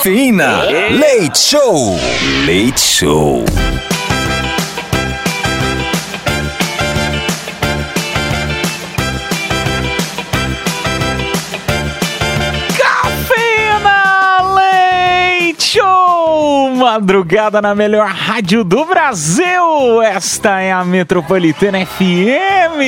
Cafeína. Leite Show. Leite Show. Cafeína Leite Show! Madrugada na melhor rádio do Brasil! Esta é a Metropolitana FM!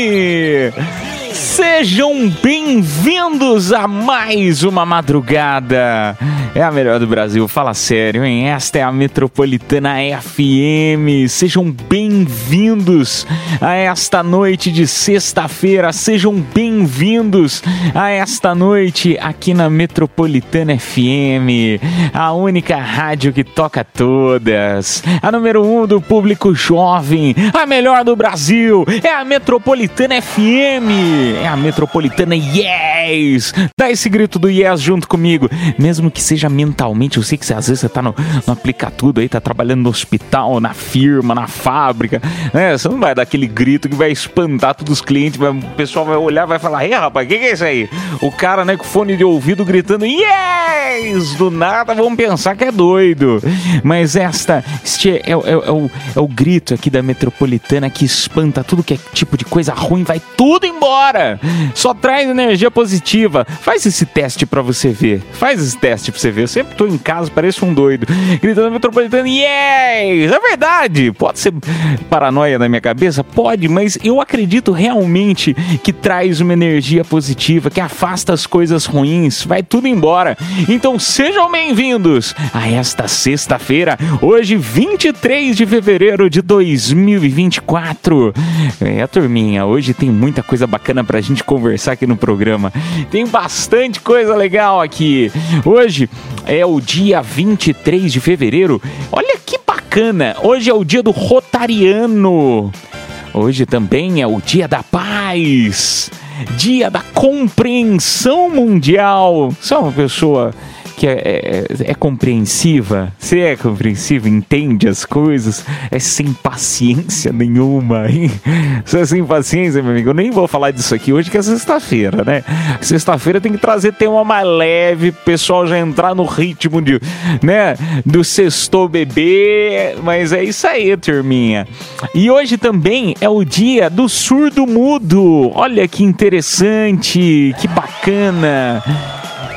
Sejam bem-vindos a mais uma madrugada! É a melhor do Brasil, fala sério, hein? Esta é a Metropolitana FM! Sejam bem-vindos a esta noite de sexta-feira, sejam bem-vindos a esta noite aqui na Metropolitana FM, a única rádio que toca todas, a número um do público jovem, a melhor do Brasil, é a Metropolitana FM, é a Metropolitana Yes! Dá esse grito do Yes junto comigo, mesmo que seja mentalmente, eu sei que às vezes você tá no, no aplicar tudo aí, tá trabalhando no hospital, na firma, na fábrica, né? Você não vai dar aquele grito que vai espantar todos os clientes, vai- o pessoal vai olhar, vai falar, ei rapaz, o que, que é isso aí? O cara, né, com fone de ouvido gritando, yes! Do nada vão pensar que é doido. Mas esta, este é, é- é- é o, é o grito aqui da metropolitana que espanta tudo que é tipo de coisa ruim, vai tudo embora. Só traz energia positiva. Faz esse teste pra você ver. Faz esse teste pra você ver. Eu sempre tô em casa, pareço um doido, gritando metropolitana, yes! É verdade. Pode ser paranoia na minha cabeça? Pode, mas eu acredito realmente que traz uma energia positiva, que afasta as coisas ruins, vai tudo embora. Então sejam bem-vindos a esta sexta-feira, hoje 23 de fevereiro de 2024. É, turminha, hoje tem muita coisa bacana pra gente conversar aqui no programa. Tem bastante coisa legal aqui. Hoje é o dia 23 de fevereiro. Olha que bacana! Hoje é o dia do Rotariano. Hoje também é o Dia da Paz, Dia da Compreensão Mundial. Você é uma pessoa que é, é- é compreensiva? Você é compreensiva? Entende as coisas? É sem paciência nenhuma, hein? Você é sem paciência, meu amigo? Eu nem vou falar disso aqui hoje, que é sexta-feira, né? Sexta-feira tem que trazer tema mais leve, pessoal já entrar no ritmo de, né, do sextou bebê, mas é isso aí, turminha. E hoje também é o dia do surdo mudo. Olha que interessante, que bacana.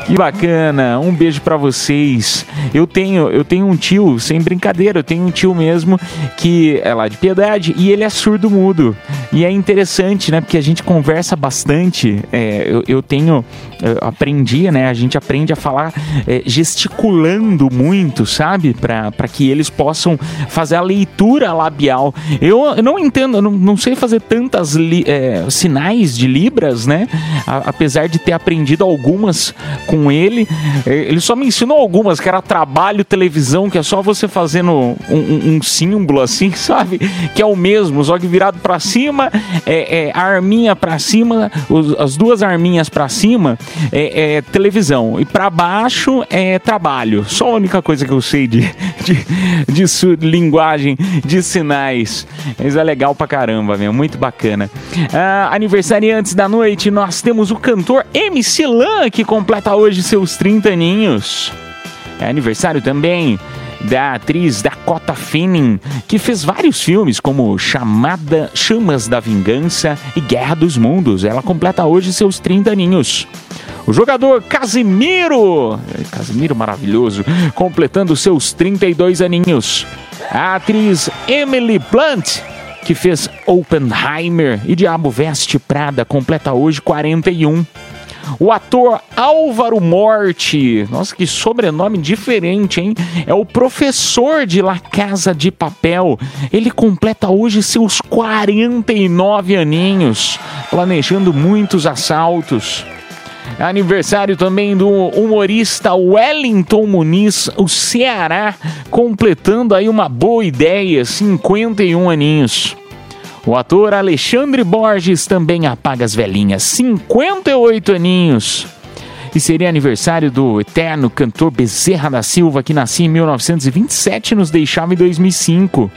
Que bacana, um beijo pra vocês. Eu tenho, eu tenho um tio, sem brincadeira, eu tenho um tio mesmo que é lá de Piedade e ele é surdo mudo. E é interessante, né? Porque a gente conversa bastante. é, eu, eu tenho, eu aprendi, né? A gente aprende a falar é, gesticulando muito, sabe? Pra que eles possam fazer a leitura labial. Eu, eu não entendo, eu não, não sei fazer tantas li- é, sinais de libras, né? A- apesar de ter aprendido algumas com ele, é, ele só me ensinou algumas, que era trabalho, televisão, que é só você fazendo um, um- um símbolo assim, sabe? Que é o mesmo, só que virado pra cima, é, é a arminha pra cima, os- as duas arminhas pra cima é, é televisão e pra baixo é trabalho. Só a única coisa que eu sei de, de, de linguagem de sinais. Mas é legal pra caramba, meu, muito bacana. Ah, aniversariantes da noite, nós temos o cantor MC Lan, que completa hoje seus 30 aninhos. É aniversário também da atriz Dakota Fanning, que fez vários filmes como Chamada Chamas da Vingança e Guerra dos Mundos. Ela completa hoje seus 30 aninhos. O jogador Casimiro, Casimiro maravilhoso, completando seus 32 aninhos. A atriz Emily Blunt, que fez Oppenheimer e Diabo Veste Prada, completa hoje 41. O ator Álvaro Morte, nossa, que sobrenome diferente, hein? É o professor de La Casa de Papel. Ele completa hoje seus 49 aninhos, planejando muitos assaltos. Aniversário também do humorista Wellington Muniz, o Ceará, completando aí uma boa ideia, 51 aninhos. O ator Alexandre Borges também apaga as velhinhas, 58 aninhos. E seria aniversário do eterno cantor Bezerra da Silva, que nascia em 1927 e nos deixava em 2005.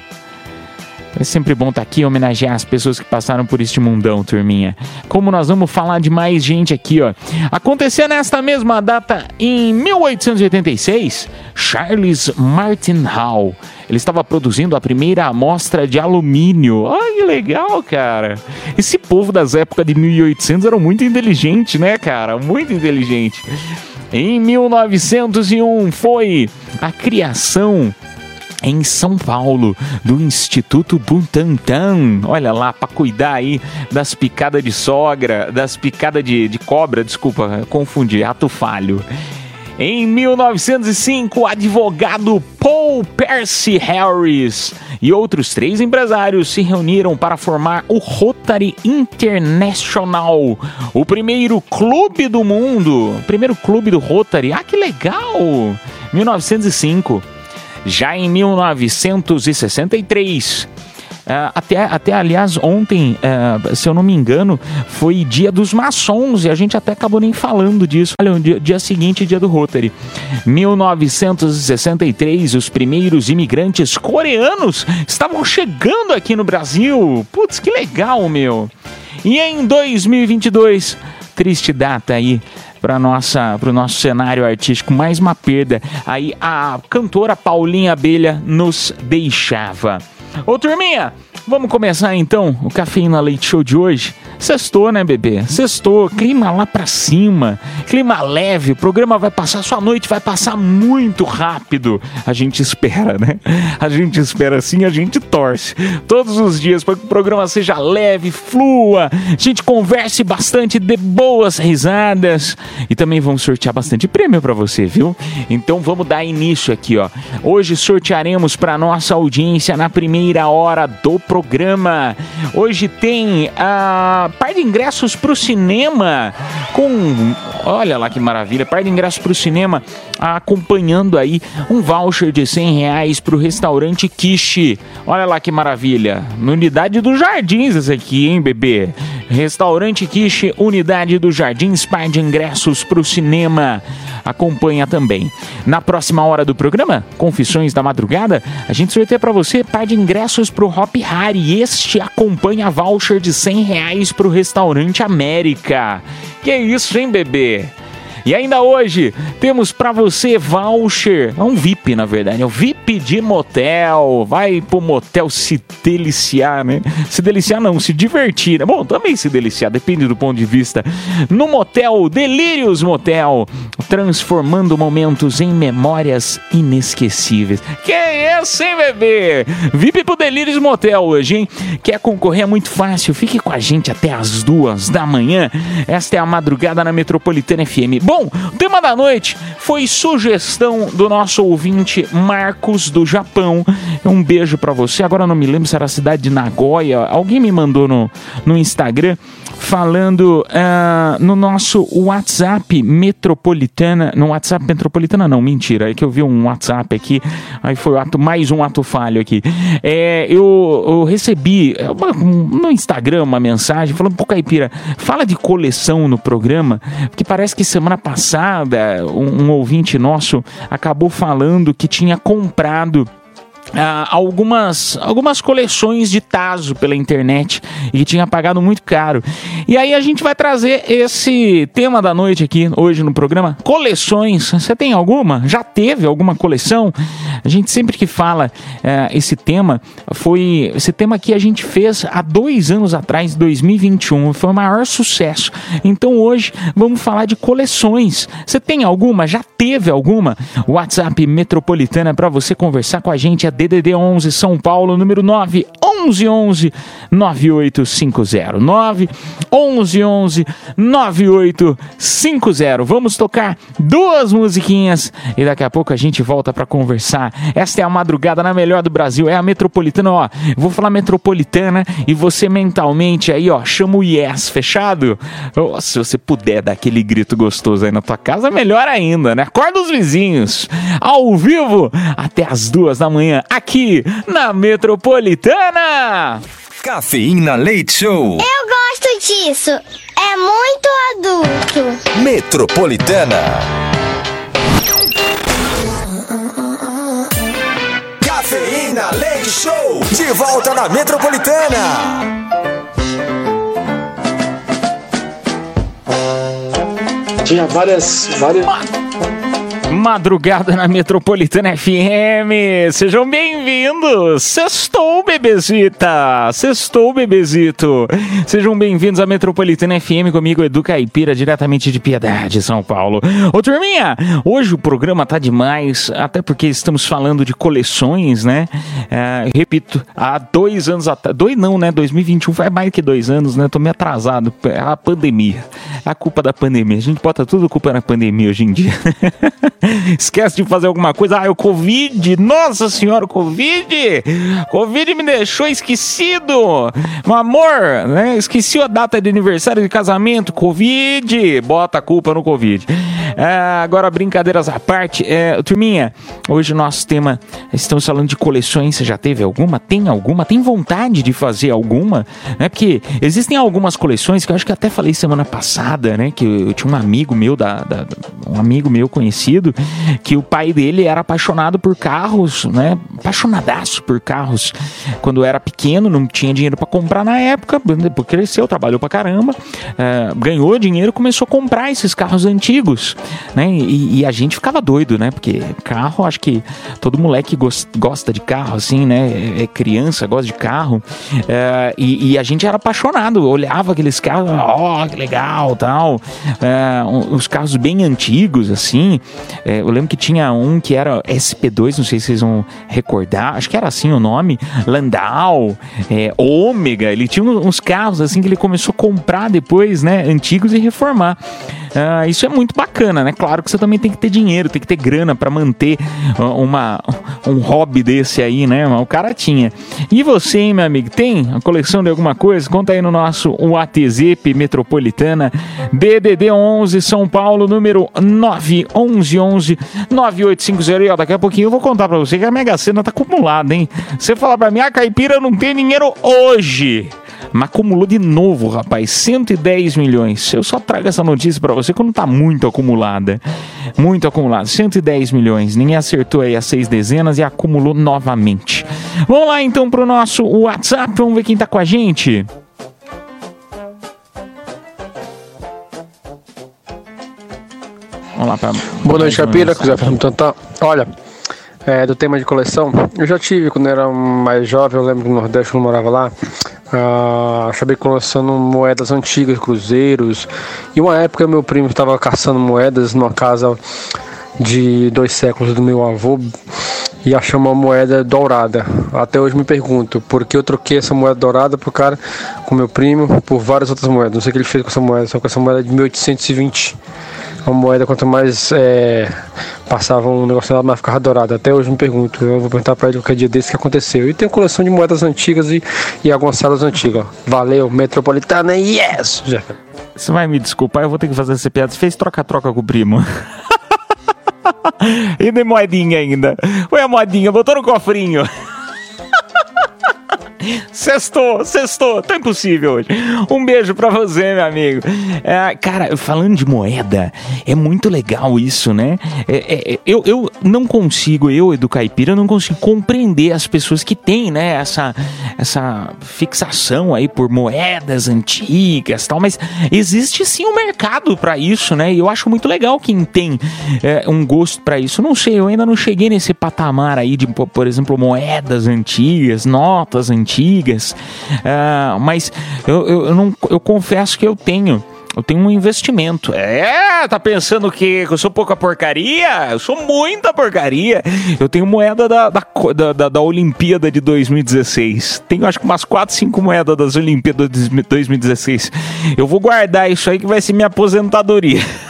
É sempre bom estar aqui e homenagear as pessoas que passaram por este mundão, turminha. Como nós vamos falar de mais gente aqui, ó. Aconteceu nesta mesma data, em 1886, Charles Martin Hall. Ele estava produzindo a primeira amostra de alumínio. Ai, que legal, cara. Esse povo das épocas de 1800 era muito inteligente, né, cara? Muito inteligente. Em 1901 foi a criação em São Paulo, do Instituto Butantan. Olha lá, para cuidar aí das picadas de sogra, das picadas de, de cobra, desculpa, confundi, ato falho. Em 1905, o advogado Paul Percy Harris e outros três empresários se reuniram para formar o Rotary International, o primeiro clube do mundo, primeiro clube do Rotary. Ah, que legal! 1905. Já em 1963, Uh, até, até, aliás, ontem, uh, se eu não me engano, foi dia dos maçons e a gente até acabou nem falando disso. Olha, dia, dia seguinte, dia do Rotary. 1963, os primeiros imigrantes coreanos estavam chegando aqui no Brasil. Putz, que legal, meu. E em 2022, triste data aí para nossa para o nosso cenário artístico mais uma perda aí a cantora Paulinha Abelha nos deixava Ô turminha, vamos começar então o Cafeína Leite Show de hoje. Sextou, né, bebê? Sextou, clima lá pra cima, clima leve, o programa vai passar, sua noite vai passar muito rápido. A gente espera, né? A gente espera assim, a gente torce todos os dias para que o programa seja leve, flua, a gente converse bastante, dê boas risadas e também vamos sortear bastante prêmio para você, viu? Então vamos dar início aqui, ó. Hoje sortearemos para nossa audiência na primeira hora do programa. Hoje tem a par de ingressos para o cinema com, olha lá que maravilha, par de ingressos para o cinema acompanhando aí um voucher de 100 reais para o restaurante Kishi. Olha lá que maravilha, na unidade dos Jardins esse aqui, hein, bebê? Restaurante Kishi, unidade dos Jardins, par de ingressos para o cinema. Acompanha também. Na próxima hora do programa, Confissões da Madrugada, a gente sorteia para você par de ingressos para o Hop Hari. Este acompanha voucher de 100 reais para o restaurante América. Que isso, hein, bebê? E ainda hoje temos para você voucher, é um VIP na verdade, é um VIP de motel. Vai pro motel se deliciar, né? Se deliciar não, se divertir. Bom, também se deliciar, depende do ponto de vista. No motel Delírios Motel, transformando momentos em memórias inesquecíveis. Que isso, hein, bebê? VIP pro Delírios Motel hoje, hein? Quer concorrer é muito fácil. Fique com a gente até as duas da manhã. Esta é a madrugada na Metropolitana FM. Bom, o tema da noite foi sugestão do nosso ouvinte Marcos do Japão. Um beijo para você. Agora não me lembro se era a cidade de Nagoya. Alguém me mandou no, no Instagram falando uh, no nosso WhatsApp metropolitana. No WhatsApp metropolitana, não, mentira. É que eu vi um WhatsApp aqui. Aí foi o ato, mais um ato falho aqui. É, eu, eu recebi uma, no Instagram uma mensagem falando: pô, Caipira, fala de coleção no programa, porque parece que semana passada um, um ouvinte nosso acabou falando que tinha comprado ah, algumas, algumas coleções de Tazo pela internet e tinha pagado muito caro. E aí a gente vai trazer esse tema da noite aqui hoje no programa: coleções. Você tem alguma? Já teve alguma coleção? A gente sempre que fala eh, esse tema foi esse tema que a gente fez há dois anos atrás, 2021, foi o maior sucesso. Então hoje vamos falar de coleções. Você tem alguma? Já teve alguma? WhatsApp Metropolitana para você conversar com a gente é DDD 11 São Paulo, número 9 11 11 9850 9 11 11 9850. Vamos tocar duas musiquinhas e daqui a pouco a gente volta pra conversar. Esta é a madrugada na melhor do Brasil, é a Metropolitana, ó. Vou falar Metropolitana e você mentalmente aí, ó, chama o Yes, fechado? Ó, se você puder dar aquele grito gostoso aí na tua casa, melhor ainda, né? Acorda os vizinhos, ao vivo, até as duas da manhã, aqui na Metropolitana. Cafeína Leite Show. Eu gosto disso. É muito adulto. Metropolitana. Cafeína Leite Show. De volta na Metropolitana. Tinha várias. várias... Madrugada na Metropolitana FM, sejam bem-vindos! Sextou, bebezita! Sextou, bebezito! Sejam bem-vindos à Metropolitana FM comigo, Edu Caipira, diretamente de Piedade, São Paulo. Ô, turminha, hoje o programa tá demais, até porque estamos falando de coleções, né? É, repito, há dois anos atrás, dois não, né? 2021 faz mais que dois anos, né? Tô meio atrasado, é a pandemia, é a culpa da pandemia. A gente bota tudo culpa na pandemia hoje em dia. Esquece de fazer alguma coisa. Ah, o Covid! Nossa senhora, Covid! Covid me deixou esquecido! Meu amor, né? Esqueci a data de aniversário de casamento. Covid! Bota a culpa no Covid. É, agora, brincadeiras à parte. É, turminha, hoje o nosso tema. Estamos falando de coleções. Você já teve alguma? Tem alguma? Tem vontade de fazer alguma? Né? Porque existem algumas coleções que eu acho que até falei semana passada, né? Que eu, eu tinha um amigo meu, da, da- um amigo meu conhecido, que o pai dele era apaixonado por carros, né? Apaixonadaço por carros. Quando era pequeno, não tinha dinheiro pra comprar na época, depois cresceu, trabalhou pra caramba, eh, ganhou dinheiro, começou a comprar esses carros antigos, né? E, e a gente ficava doido, né? Porque carro, acho que todo moleque gos- gosta de carro, assim, né? É- É criança, gosta de carro. Eh, e, e a gente era apaixonado, olhava aqueles carros, ó, que legal, tal. Eh, os carros bem antigos, assim. É, eu lembro que tinha um que era SP2, não sei se vocês vão recordar, acho que era assim o nome, Landau, é, Ômega, ele tinha uns carros assim que ele começou a comprar depois, né, antigos e reformar. Ah, isso é muito bacana, né? Claro que você também tem que ter dinheiro, tem que ter grana pra manter uma, um hobby desse aí, né? O cara tinha. E você, hein, meu amigo, tem a coleção de alguma coisa? Conta aí no nosso WhatsApp Metropolitana DDD 11 São Paulo, número 911 9850. E ó, daqui a pouquinho eu vou contar pra você que a Mega Sena tá acumulada, hein? Você fala pra mim, a caipira não tem dinheiro hoje. Mas acumulou de novo, rapaz, 110 milhões. Eu só trago essa notícia pra você quando tá muito acumulada. Muito acumulada, 110 milhões. Ninguém acertou aí as seis dezenas e acumulou novamente. Vamos lá então pro nosso WhatsApp, vamos ver quem tá com a gente. Vamos lá pra. Boa noite, Capira. Quiser perguntar. Olha, é, do tema de coleção, eu já tive quando era mais jovem, eu lembro que no Nordeste, eu morava lá, ah, acabei colecionando moedas antigas, cruzeiros. E uma época meu primo estava caçando moedas numa casa de dois séculos do meu avô e achou uma moeda dourada. Até hoje me pergunto por que eu troquei essa moeda dourada pro cara, com meu primo, por várias outras moedas. Não sei o que ele fez com essa moeda, só com essa moeda de 1820. Uma moeda, quanto mais é, passava um negócio nela, mais ficava dourada. Até hoje me pergunto. Eu vou perguntar pra ele qualquer dia desse que aconteceu. E tem coleção de moedas antigas e, e algumas salas antigas. Valeu, Metropolitana, yes! Você vai me desculpar, eu vou ter que fazer essa piada. Você fez troca-troca com o primo. e de moedinha ainda. Ué, a moedinha, botou no cofrinho. Sextou, sextou, tá impossível hoje. Um beijo pra você, meu amigo. É, cara, falando de moeda, é muito legal isso, né? É, é, eu, eu não consigo, eu, Edu Caipira, eu não consigo compreender as pessoas que têm, né, essa, essa fixação aí por moedas antigas tal, mas existe sim um mercado pra isso, né? E eu acho muito legal quem tem é, um gosto pra isso. Não sei, eu ainda não cheguei nesse patamar aí de, por exemplo, moedas antigas, notas antigas, ah, mas eu, eu, eu não, eu confesso que eu tenho Eu tenho um investimento. É, tá pensando que eu sou pouca porcaria? Eu sou muita porcaria. Eu tenho moeda da, da, da- da Olimpíada de 2016. Tenho acho que umas 4, 5 moedas das Olimpíadas de 2016. Eu vou guardar isso aí que vai ser minha aposentadoria.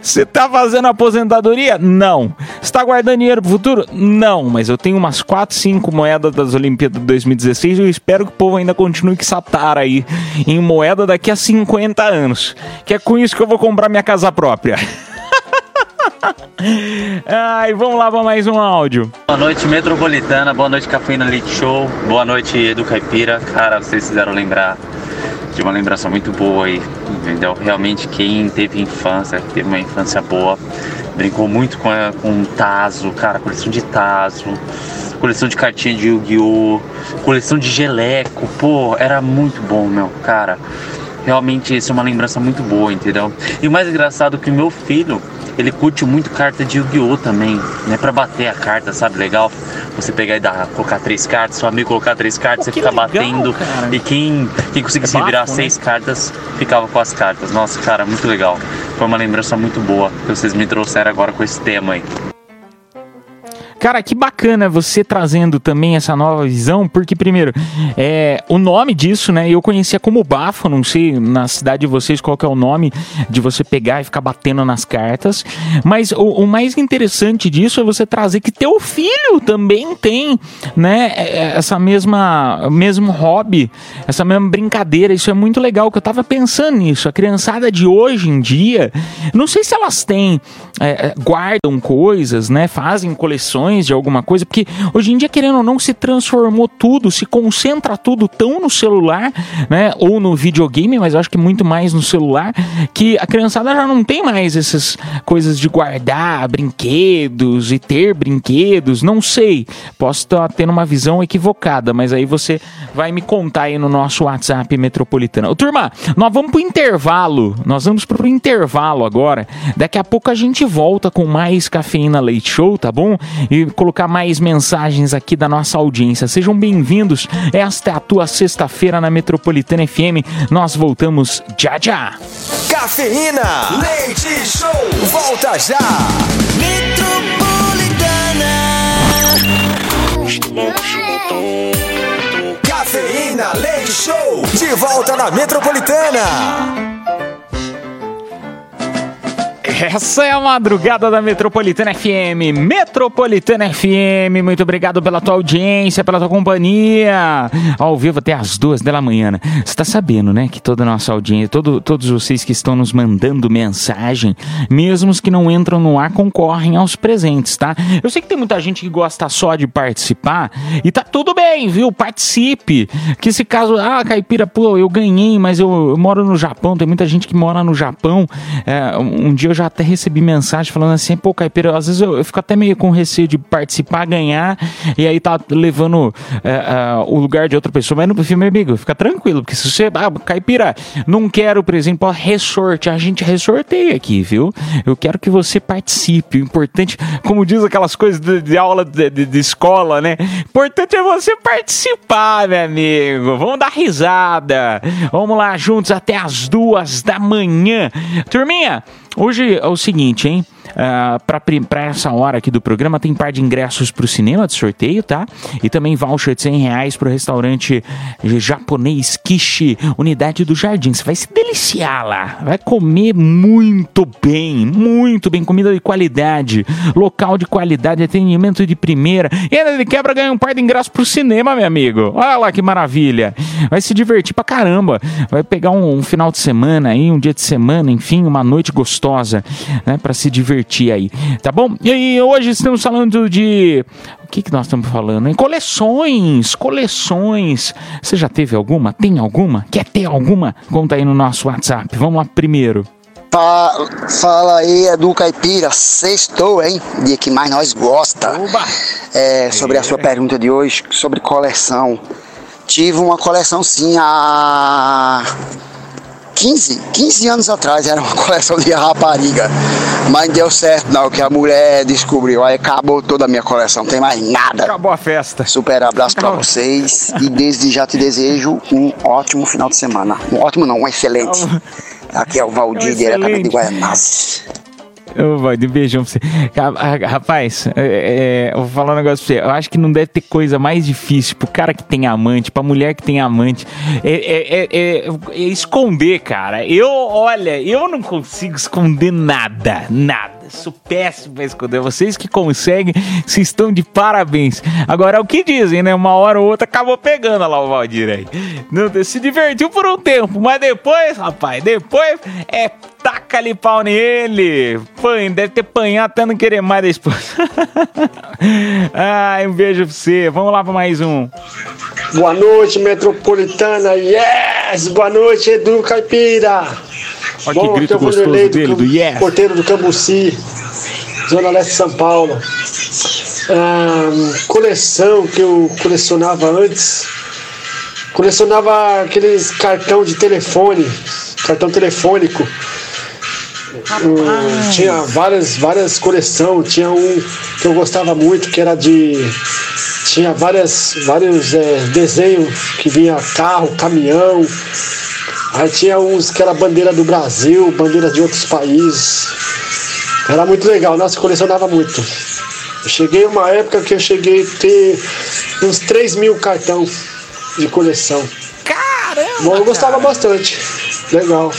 Você tá fazendo aposentadoria? Não. Você tá guardando dinheiro pro futuro? Não. Mas eu tenho umas 4, 5 moedas das Olimpíadas de 2016 e eu espero que o povo ainda continue com essa tara aí em moeda daqui a 50 anos. Que é com isso que eu vou comprar minha casa própria. Ai, vamos lá para mais um áudio. Boa noite, Metropolitana. Boa noite, Cafeína Leite Show. Boa noite, Edu Caipira. Cara, vocês fizeram lembrar de uma lembrança muito boa aí, entendeu? Realmente, quem teve infância, teve uma infância boa, brincou muito com, a, com Tazo, cara, coleção de Tazo, coleção de cartinha de Yu-Gi-Oh!, coleção de geleco. Pô, era muito bom, meu, cara. Realmente, isso é uma lembrança muito boa, entendeu? E o mais engraçado é que o meu filho, ele curte muito carta de Yu-Gi-Oh! também, né? Pra bater a carta, sabe? Legal. Você pegar e dar, colocar três cartas, seu amigo colocar três cartas, Pô, você fica legal, batendo. cara. E quem, quem conseguisse É bafo, virar né? seis cartas, ficava com as cartas. Nossa, cara, muito legal. Foi uma lembrança muito boa que vocês me trouxeram agora com esse tema aí. Cara, que bacana você trazendo também essa nova visão, porque, primeiro, é, o nome disso, né? Eu conhecia como bafo, não sei na cidade de vocês qual é o nome de você pegar e ficar batendo nas cartas. Mas o, o mais interessante disso é você trazer que teu filho também tem, né? é, é, Essa mesma, mesmo hobby, essa mesma brincadeira. Isso é muito legal, que eu tava pensando nisso. A criançada de hoje em dia, não sei se elas têm, é, é, guardam coisas, né? Fazem coleções de alguma coisa, porque hoje em dia, querendo ou não, se transformou tudo, se concentra tudo tão no celular, né? Ou no videogame, mas acho que muito mais no celular, que a criançada já não tem mais essas coisas de guardar brinquedos e ter brinquedos, não sei. Posso estar tendo uma visão equivocada, mas aí você vai me contar aí no nosso WhatsApp metropolitano. Ô, turma, nós vamos pro intervalo. Nós vamos pro intervalo agora. Daqui a pouco a gente volta com mais Cafeína Leite Show, tá bom? E colocar mais mensagens aqui da nossa audiência. Sejam bem-vindos. Esta é a tua sexta-feira na Metropolitana FM. Nós voltamos já já. Cafeína, leite show, volta já. Cafeína, leite show, de volta na Metropolitana. Essa é a madrugada da Metropolitana FM. Metropolitana FM, muito obrigado pela tua audiência, pela tua companhia. Ao vivo até as duas da manhã. Você tá sabendo, né? Que toda a nossa audiência, todo, todos vocês que estão nos mandando mensagem, mesmo os que não entram no ar, concorrem aos presentes, tá? Eu sei que tem muita gente que gosta só de participar e tá tudo bem, viu? Participe. Que se caso, ah, Caipira, pô, eu ganhei, mas eu, eu moro no Japão, tem muita gente que mora no Japão. É, um dia eu já até recebi mensagem falando assim, pô, Caipira, às vezes eu, eu fico até meio com receio de participar, ganhar, e aí tá levando é, é, o lugar de outra pessoa. Mas no filme, amigo, fica tranquilo, porque se você, ah, Caipira, não quero, por exemplo, ressorte, a gente ressorteia aqui, viu? Eu quero que você participe. O importante, como diz aquelas coisas de, de aula de, de- de escola, né? O importante é você participar, meu amigo. Vamos dar risada. Vamos lá juntos até as duas da manhã. Turminha, hoje é o seguinte, hein? Ah, pra pra, pra essa hora aqui do programa tem par de ingressos pro cinema de sorteio, tá? E também voucher de 100 reais pro restaurante japonês Kishi, unidade do Jardim. Você vai se deliciar lá, vai comer muito bem, muito bem, comida de qualidade, local de qualidade, atendimento de primeira. E ainda de quebra ganha um par de ingressos pro cinema, meu amigo. Olha lá que maravilha. Vai se divertir pra caramba. Vai pegar um, um final de semana aí, um dia de semana, enfim, uma noite gostosa, né, para se divertir aí, tá bom? E aí, hoje estamos falando de o que, que nós estamos falando? Em coleções, coleções. Você já teve alguma? Tem alguma? Quer ter alguma? Conta aí no nosso WhatsApp. Vamos lá primeiro. Fa- Fala aí, Edu Caipira, sextou, hein? Dia que mais nós gosta. É, sobre a sua pergunta de hoje, sobre coleção. Tive uma coleção sim há 15, 15 anos atrás, era uma coleção de rapariga. Mas não deu certo não, que a mulher descobriu. Aí acabou toda a minha coleção, não tem mais nada. Acabou a festa. Super abraço pra vocês e desde já te desejo um ótimo final de semana. Um ótimo não, um excelente. Aqui é o Valdir, Um diretamente de. Guaianazes. Ô, vai, de beijão pra você. Rapaz, é, é, eu vou falar um negócio pra você. Eu acho que não deve ter coisa mais difícil pro cara que tem amante, pra mulher que tem amante. É, é- é- é- é esconder, cara. Eu, olha, eu não consigo esconder nada. Nada. Sou péssimo pra esconder. Vocês que conseguem, vocês estão de parabéns. Agora, é o que dizem, né? Uma hora ou outra acabou pegando lá o Valdir aí. Não, se divertiu por um tempo, mas depois, rapaz, depois é taca-lhe pau nele. Pã, deve ter panhado até não querer mais da esposa. Ai, um beijo pra você. Vamos lá pra mais um. Boa noite, metropolitana. Yes! Boa noite, Edu Caipira. Olha que Bom, grito aqui é o gostoso dele, do yes. Porteiro do Cambuci, Zona Leste de São Paulo. Ah, coleção que eu colecionava antes. Colecionava aqueles cartão de telefone, cartão telefônico. Hum, tinha várias, várias coleções. Tinha um que eu gostava muito, que era de. Tinha várias, vários é, desenhos que vinha carro, caminhão. Aí tinha uns que era bandeira do Brasil, bandeiras de outros países. Era muito legal, nossa, colecionava muito. Eu cheguei uma época que eu cheguei a ter uns 3 mil cartão de coleção. Caramba! Bom, eu gostava bastante. Legal.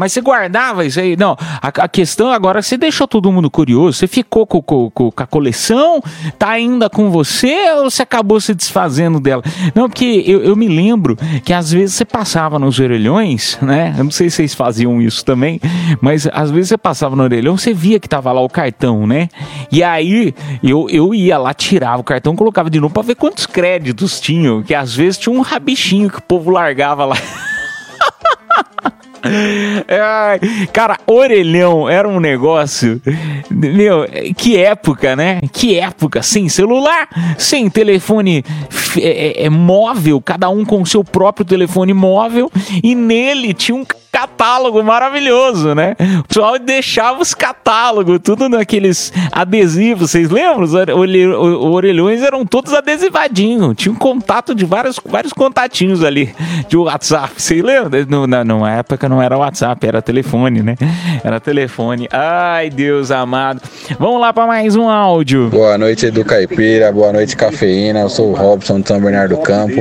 Mas você guardava isso aí? Não, a, a questão agora, você deixou todo mundo curioso? Você ficou com, com- com- a coleção? Tá ainda com você ou você acabou se desfazendo dela? Não, porque eu, eu me lembro que às vezes você passava nos orelhões, né? Eu não sei se vocês faziam isso também, mas às vezes você passava no orelhão, você via que tava lá o cartão, né? E aí eu, eu ia lá, tirava o cartão, colocava de novo pra ver quantos créditos tinham, que às vezes tinha um rabichinho que o povo largava lá. Ai, cara, orelhão era um negócio. Meu, que época, né? Que época. Sem celular, sem telefone é, é, é móvel, cada um com seu próprio telefone móvel. E nele tinha um catálogo maravilhoso, né? O pessoal deixava os catálogos, tudo naqueles adesivos. Vocês lembram? Os orelhões eram todos adesivadinhos. Tinha um contato de vários, vários contatinhos ali de WhatsApp. Vocês lembram? No, na, numa época não era WhatsApp, era telefone, né? Era telefone. Ai, Deus amado. Vamos lá para mais um áudio. Boa noite, Edu Caipira. Boa noite, Cafeína. Eu sou o Robson de São Bernardo do Campo.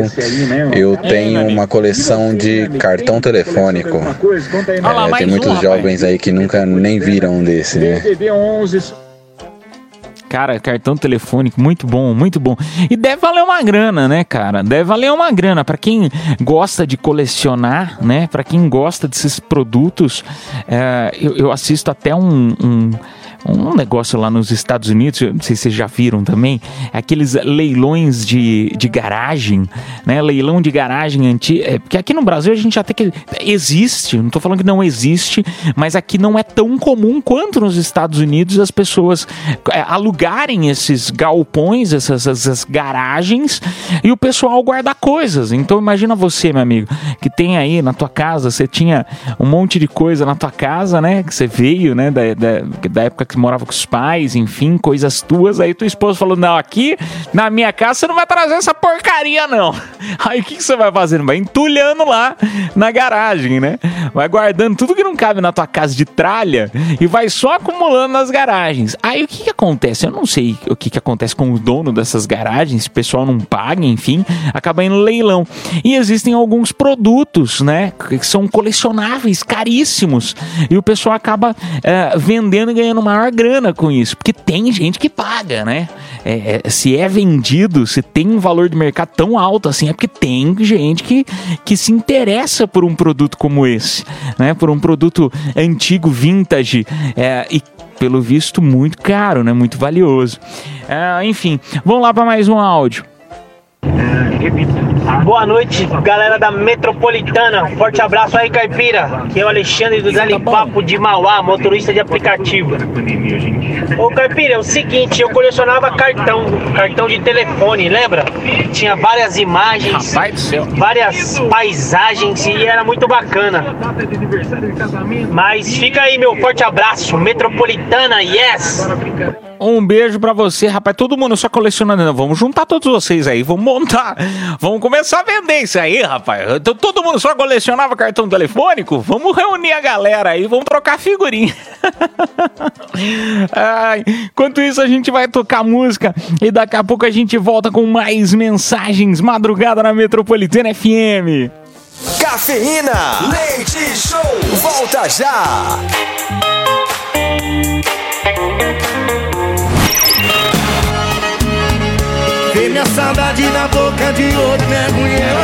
Eu tenho uma coleção de cartão telefônico. É, tem muitos jovens aí que nunca nem viram um desse, né? Cara, cartão telefônico, muito bom, muito bom. E deve valer uma grana, né, cara? Deve valer uma grana. Pra quem gosta de colecionar, né? Pra quem gosta desses produtos, é, eu, eu assisto até um. um um negócio lá nos Estados Unidos, não sei se vocês já viram também, aqueles leilões de, de garagem, né? Leilão de garagem antiga. É, porque aqui no Brasil a gente até que existe, não tô falando que não existe, mas aqui não é tão comum quanto nos Estados Unidos as pessoas é, alugarem esses galpões, essas, essas garagens, e o pessoal guardar coisas. Então imagina você, meu amigo, que tem aí na tua casa, você tinha um monte de coisa na tua casa, né? Que você veio, né? Da, da, da época que morava com os pais, enfim, coisas tuas. Aí tua esposa falou: Não, aqui na minha casa você não vai trazer essa porcaria, não. Aí o que, que você vai fazendo? Vai entulhando lá na garagem, né? Vai guardando tudo que não cabe na tua casa de tralha e vai só acumulando nas garagens. Aí o que, que acontece? Eu não sei o que, que acontece com o dono dessas garagens, se o pessoal não paga, enfim, acaba indo leilão. E existem alguns produtos, né, que são colecionáveis, caríssimos, e o pessoal acaba eh, vendendo e ganhando maior grana com isso, porque tem gente que paga, né? É, é, se é vendido, se tem um valor de mercado tão alto assim, é porque tem gente que, que se interessa por um produto como esse, né? Por um produto antigo, vintage, é, e pelo visto muito caro, né? Muito valioso. É, enfim, vamos lá para mais um áudio. Boa noite, galera da Metropolitana. Forte abraço aí, Caipira. Que é o Alexandre do Dali Papo de Mauá, motorista de aplicativo. Ô, Caipira, é o seguinte, eu colecionava cartão, cartão de telefone, lembra? Tinha várias imagens, várias paisagens e era muito bacana. Mas fica aí, meu forte abraço. Metropolitana, yes! Um beijo pra você, rapaz. Todo mundo só colecionando. Vamos juntar todos vocês aí, vamos montar. Vamos começar a vender isso aí, rapaz. Então, Todo mundo só colecionava cartão telefônico? Vamos reunir a galera aí, vamos trocar figurinha. Ai, enquanto isso, a gente vai tocar música e daqui a pouco a gente volta com mais mensagens. Madrugada na Metropolitana FM. Cafeína, leite show, volta já. Saudade na boca de outro, né, mulher?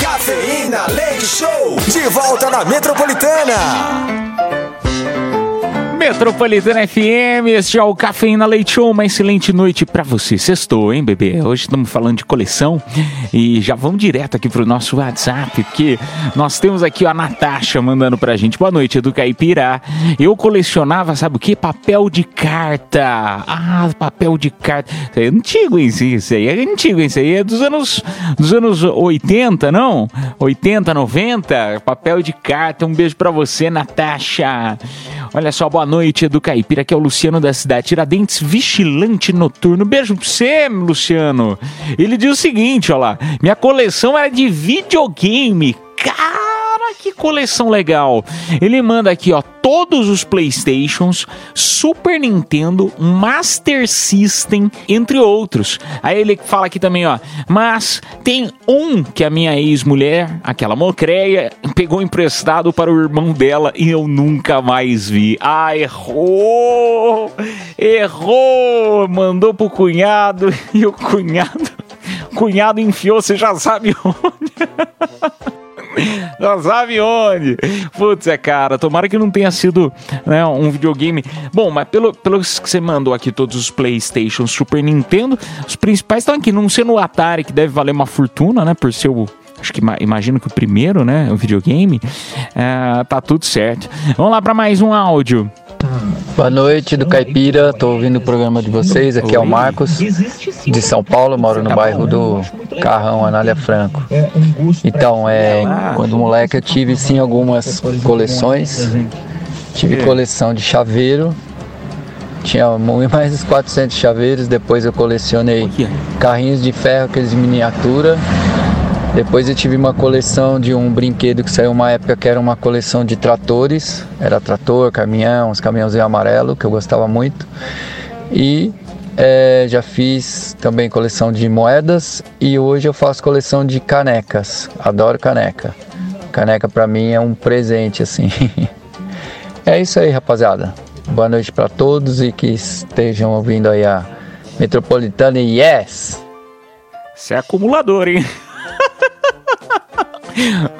Cafeína, leite show, de volta na Metropolitana. Metropolitana FM, este é o Cafeína Leite Show, uma excelente noite pra você. Sextou, hein, bebê? Hoje estamos falando de coleção e já vamos direto aqui pro nosso WhatsApp, porque nós temos aqui a Natasha mandando pra gente. Boa noite, Edu Caipira. Eu colecionava, sabe o que? Papel de carta. Ah, papel de carta. Isso aí é antigo, hein? Isso aí é antigo, hein? Isso aí é dos anos, dos anos 80, não? 80, 90, papel de carta. Um beijo pra você, Natasha. Olha só, boa noite, Edu Caipira, que é o Luciano da cidade Tiradentes, vigilante noturno. Beijo pra você, Luciano. Ele diz o seguinte, ó lá, minha coleção era de videogame. Que coleção legal. Ele manda aqui, ó, todos os Playstations, Super Nintendo, Master System, entre outros. Aí ele fala aqui também, ó, mas tem um que a minha ex-mulher, aquela mocreia, pegou emprestado para o irmão dela e eu nunca mais vi. Ah, errou! Errou! Mandou pro cunhado e o cunhado, cunhado enfiou, você já sabe onde. Já sabe onde. Putz, é cara, tomara que não tenha sido né, um videogame. Bom, mas pelo, pelo que você mandou aqui, todos os PlayStation, Super Nintendo, os principais estão aqui, não sendo o Atari, que deve valer uma fortuna, né, por ser o. Acho que ima- imagino que o primeiro, né? O videogame. É, tá tudo certo. Vamos lá para mais um áudio. Boa noite do Caipira, tô ouvindo o programa de vocês, aqui é o Marcos, de São Paulo, moro no bairro do Carrão, Anália Franco. Então, é, quando moleque eu tive sim algumas coleções, tive coleção de chaveiro, tinha mais de 400 chaveiros, depois eu colecionei carrinhos de ferro, aqueles de miniatura, depois eu tive uma coleção de um brinquedo que saiu uma época que era uma coleção de tratores. Era trator, caminhão, uns caminhãozinhos amarelo, que eu gostava muito. E eh, já fiz também coleção de moedas e hoje eu faço coleção de canecas. Adoro caneca. Caneca pra mim é um presente assim. é isso aí, rapaziada. Boa noite pra todos e que estejam ouvindo aí a Metropolitana Yes! Você é acumulador, hein?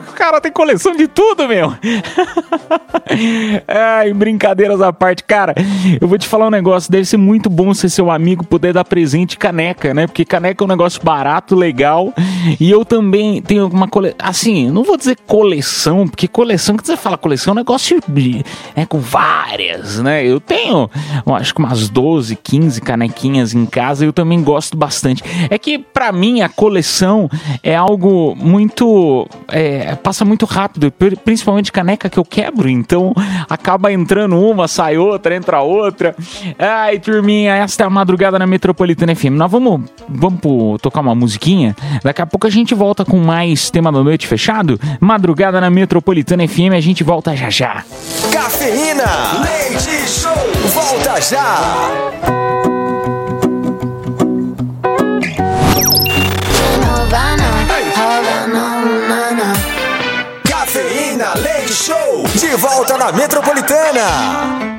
O cara tem coleção de tudo, meu. Ai, brincadeiras à parte. Cara, eu vou te falar um negócio. Deve ser muito bom ser seu amigo poder dar presente caneca, né? Porque caneca é um negócio barato, legal. E eu também tenho uma coleção. Assim, não vou dizer coleção, porque coleção, que você fala coleção, é um negócio de, é com várias, né? Eu tenho, eu acho que umas 12, 15 canequinhas em casa eu também gosto bastante. É que pra mim a coleção é algo muito. É, passa muito rápido, pri- principalmente caneca que eu quebro, então acaba entrando uma, sai outra, entra outra. Ai, turminha, esta é a madrugada na Metropolitana FM. Nós vamos, vamos pro- tocar uma musiquinha. Daqui a pouco a gente volta com mais tema da noite fechado. Madrugada na Metropolitana FM, a gente volta já já. Cafeína, leite show, volta já. Cafeína, leite show, de volta na Metropolitana.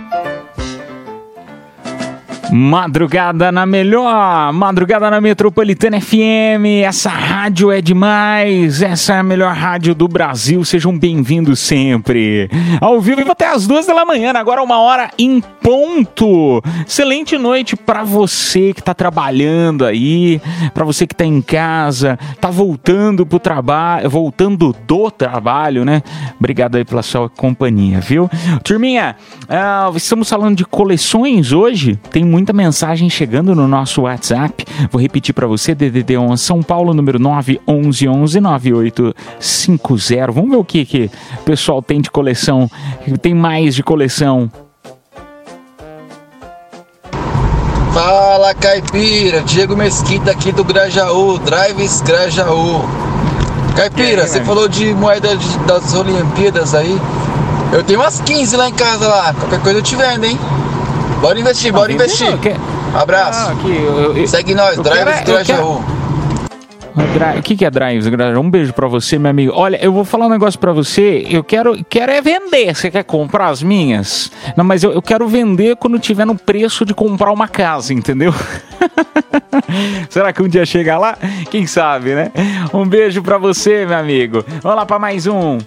Madrugada na melhor, madrugada na Metropolitana FM. Essa rádio é demais, essa é a melhor rádio do Brasil. Sejam bem-vindos sempre. Ao vivo até as duas da manhã, agora uma hora em ponto. Excelente noite para você que tá trabalhando aí, para você que tá em casa, tá voltando pro trabalho, voltando do trabalho, né? Obrigado aí pela sua companhia, viu? Turminha, ah, estamos falando de coleções hoje. Tem muita mensagem chegando no nosso WhatsApp. Vou repetir para você: DDD 11 São Paulo, número 911 9850. Vamos ver o que, que o pessoal tem de coleção. Tem mais de coleção. Fala caipira, Diego Mesquita aqui do Grajaú, Drives Grajaú. Caipira, você falou de moeda de- das Olimpíadas aí. Eu tenho umas 15 lá em casa lá. Qualquer coisa eu te vendo, hein? Bora investir, bora investir. não, quer- Abraço. Ah, aqui, eu- eu- Segue nós, Drives quero é-. Dri- O que, que é Drives? Um beijo pra você, meu amigo. Olha, eu vou falar um negócio pra você. Eu quero, quero é vender. Você quer comprar as minhas? Não, mas eu, eu quero vender quando tiver no preço de comprar uma casa, entendeu? Será que um dia chega lá? Quem sabe, né? Um beijo pra você, meu amigo. Vamos lá pra mais um.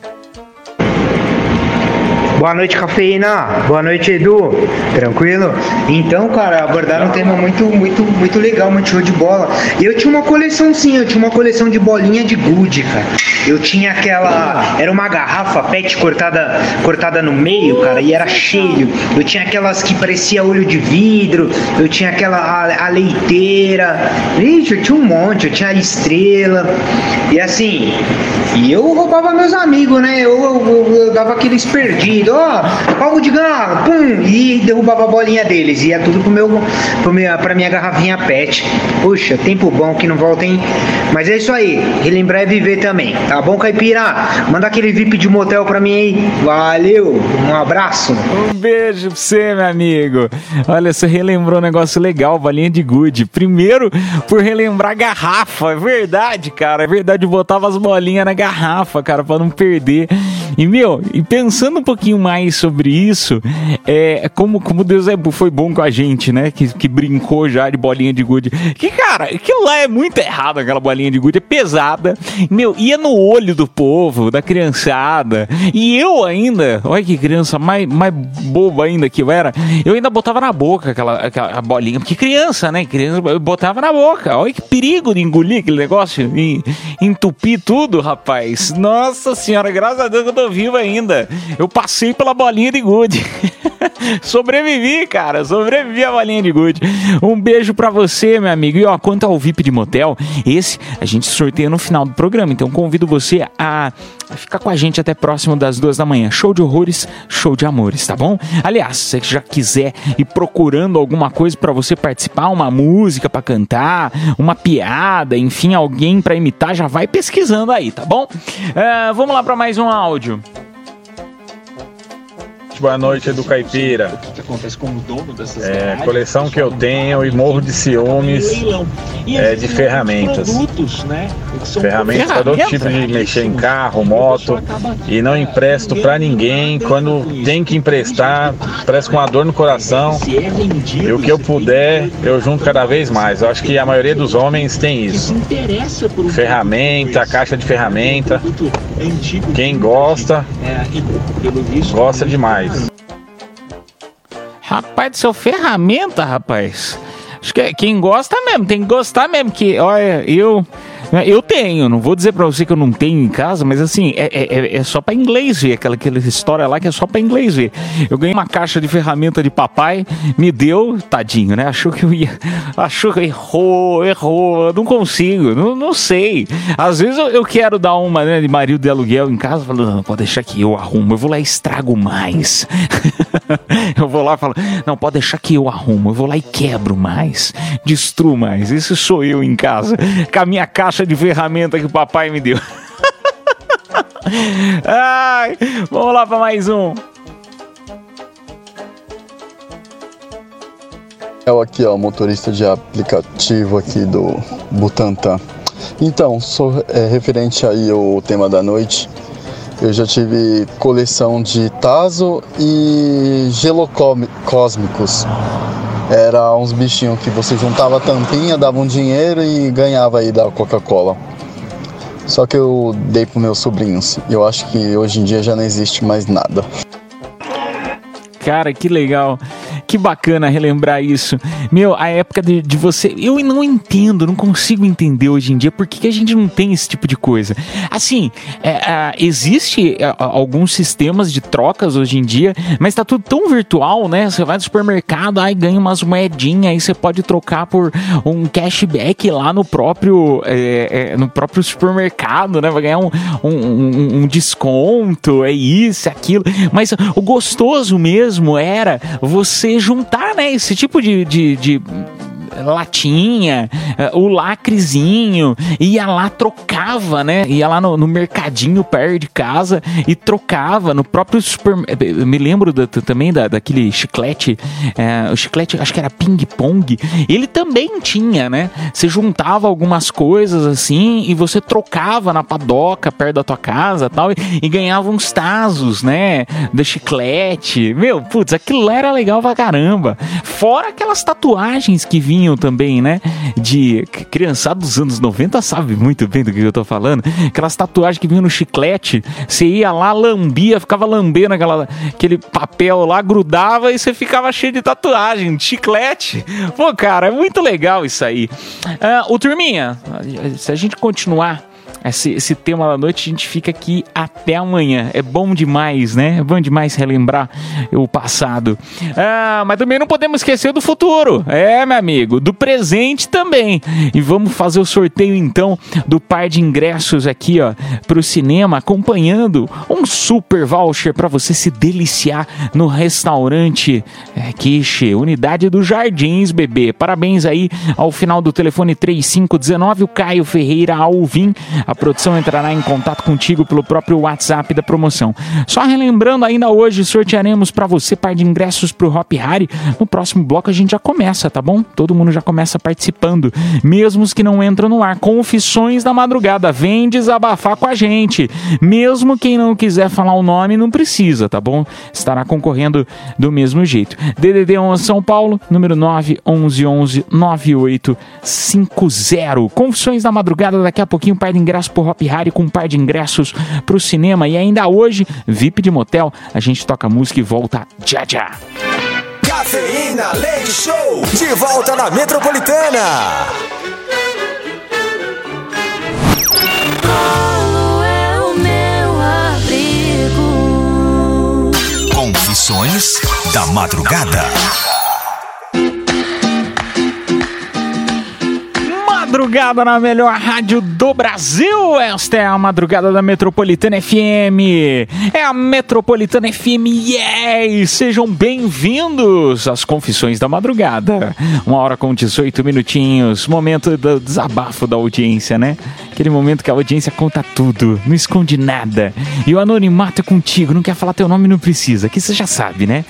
Boa noite, cafeína. Boa noite, Edu. Tranquilo? Então, cara, abordaram um tema muito, muito, muito legal, muito show de bola. E eu tinha uma coleção, sim, eu tinha uma coleção de bolinha de gude, cara. Eu tinha aquela. Era uma garrafa PET cortada, cortada no meio, cara, e era cheio. Eu tinha aquelas que parecia olho de vidro, eu tinha aquela a, a leiteira. Ixi, eu tinha um monte, eu tinha a estrela. E assim, e eu roubava meus amigos, né? Eu, eu- eu- eu dava aqueles perdidos, ó, palmo de galo, pum, e derrubava a bolinha deles. Ia tudo pro meu, pro minha, pra minha garrafinha pet. Puxa, tempo bom que não volta, hein? Mas é isso aí, relembrar é viver também, tá bom, Caipira? Manda aquele VIP de motel pra mim aí. Valeu, um abraço. Um beijo pra você, meu amigo. Olha, você relembrou um negócio legal, bolinha de gude. Primeiro, por relembrar garrafa. É verdade, cara. É verdade, eu botava as bolinhas na garrafa, cara, pra não perder. E, meu, e pensando um pouquinho mais sobre isso, é como, como Deus é, foi bom com a gente, né? Que, que brincou já de bolinha de gude. Que, cara, aquilo lá é muito errado, aquela bolinha de gude. É pesada. Meu, ia no olho do povo, da criançada. E eu ainda, olha que criança mais, mais boba ainda que eu era, eu ainda botava na boca aquela, aquela bolinha. Porque criança, né? Criança, botava na boca. Olha que perigo de engolir aquele negócio, e entupir tudo, rapaz. Nossa senhora, graças a Deus eu tô vivo ainda. Eu passei pela bolinha de gude. sobrevivi, cara. Sobrevivi a bolinha de gude. Um beijo pra você, meu amigo. E ó, quanto ao VIP de motel, esse a gente sorteia no final do programa. Então convido você a ficar com a gente até próximo das duas da manhã. Show de horrores, show de amores, tá bom? Aliás, se você já quiser ir procurando alguma coisa pra você participar, uma música pra cantar, uma piada, enfim, alguém pra imitar, já vai pesquisando aí, tá bom? Ah, vamos lá pra mais um áudio. Boa noite, Edu Caipira. É, coleção que eu tenho e morro de ciúmes é de ferramentas. Ferramentas para todo tipo de mexer em carro, moto. E não empresto para ninguém. Quando tem que emprestar, presto com uma dor no coração. E o que eu puder, eu junto cada vez mais. Eu acho que a maioria dos homens tem isso. Ferramenta, caixa de ferramenta. Quem gosta, gosta demais. Rapaz do seu ferramenta, rapaz. Acho que é- quem gosta mesmo, tem que gostar mesmo. Que, olha, eu. Eu tenho, não vou dizer pra você que eu não tenho em casa, mas assim, é, é- é- é só pra inglês ver, aquela, aquela história lá que é só pra inglês ver. Eu ganhei uma caixa de ferramenta de papai, me deu, tadinho, né? Achou que eu ia. Achou que errou, errou, não consigo, não, não sei. Às vezes eu, eu quero dar uma né, de marido de aluguel em casa, falando, não, pode deixar que eu arrumo, eu vou lá e estrago mais. eu vou lá e falo, não, pode deixar que eu arrumo, eu vou lá e quebro mais, destruo mais. Esse sou eu em casa, com a minha caixa de ferramenta que o papai me deu. Ai, vamos lá para mais um. Eu aqui, ó, motorista de aplicativo aqui do Butantan. Então, sou é, referente aí ao tema da noite. Eu já tive coleção de Tazo e gelocósmicos. Era uns bichinhos que você juntava tampinha, dava um dinheiro e ganhava aí da Coca-Cola. Só que eu dei para meus sobrinhos. E eu acho que hoje em dia já não existe mais nada. Cara, que legal. Que bacana relembrar isso. Meu, a época de, de você. Eu não entendo, não consigo entender hoje em dia por que, que a gente não tem esse tipo de coisa. Assim, é, é, existe é, alguns sistemas de trocas hoje em dia, mas tá tudo tão virtual, né? Você vai no supermercado, aí ganha umas moedinhas, aí você pode trocar por um cashback lá no próprio, é, é, no próprio supermercado, né? Vai ganhar um, um, um- desconto, é isso, é aquilo. Mas o gostoso mesmo era você juntar, né? Esse tipo de- de- de latinha, eh, o lacrezinho, ia lá, trocava, né? Ia lá no, no mercadinho perto de casa e trocava no próprio super. eu Me lembro da- também da, daquele chiclete, eh, o chiclete, acho que era ping-pong. Ele também tinha, né? Você juntava algumas coisas assim e você trocava na padoca perto da tua casa tal, e, e ganhava uns tazos, né? Do chiclete. Meu, putz, aquilo lá era legal pra caramba. Fora aquelas tatuagens que vinham também, né? De criançada dos anos 90 sabe muito bem do que eu tô falando. Aquelas tatuagens que vinham no chiclete, você ia lá, lambia, ficava lambendo aquela, aquele papel lá, grudava e você ficava cheio de tatuagem, de chiclete. Pô, cara, é muito legal isso aí. Ah, o Turminha, se a gente continuar esse, esse tema da noite, a gente fica aqui até amanhã. É bom demais, né? É bom demais relembrar o passado. Ah, mas também não podemos esquecer do futuro. É, meu amigo. Do presente também. E vamos fazer o sorteio então do par de ingressos aqui, ó, pro cinema, acompanhando um super voucher para você se deliciar no restaurante é, Quiche, unidade dos Jardins, bebê. Parabéns aí ao final do telefone 3519, o Caio Ferreira Alvim. A produção entrará em contato contigo pelo próprio WhatsApp da promoção. Só relembrando, ainda hoje sortearemos para você par de ingressos pro Hop Harry. No próximo bloco a gente já começa, tá bom? Todo mundo já começa participando, mesmo os que não entram no ar. Confissões da madrugada, vem desabafar com a gente. Mesmo quem não quiser falar o nome, não precisa, tá bom? Estará concorrendo do mesmo jeito. DDD 11 São Paulo, número 9 11 11 9850. Confissões da madrugada, daqui a pouquinho, par de ingressos pro Hop Harry com um par de ingressos pro cinema. E ainda hoje, VIP de motel, a gente toca música e volta já já. Cafeína Leite Show, de volta na Metropolitana. Colo é o meu abrigo. Confissões da Madrugada. Madrugada na melhor rádio do Brasil. Esta é a madrugada da Metropolitana FM. É a Metropolitana FM, yes! Sejam bem-vindos às Confissões da Madrugada. Uma hora com 18 minutinhos. Momento do desabafo da audiência, né? Aquele momento que a audiência conta tudo, não esconde nada. E o anonimato é contigo, não quer falar teu nome, não precisa. Aqui você já sabe, né?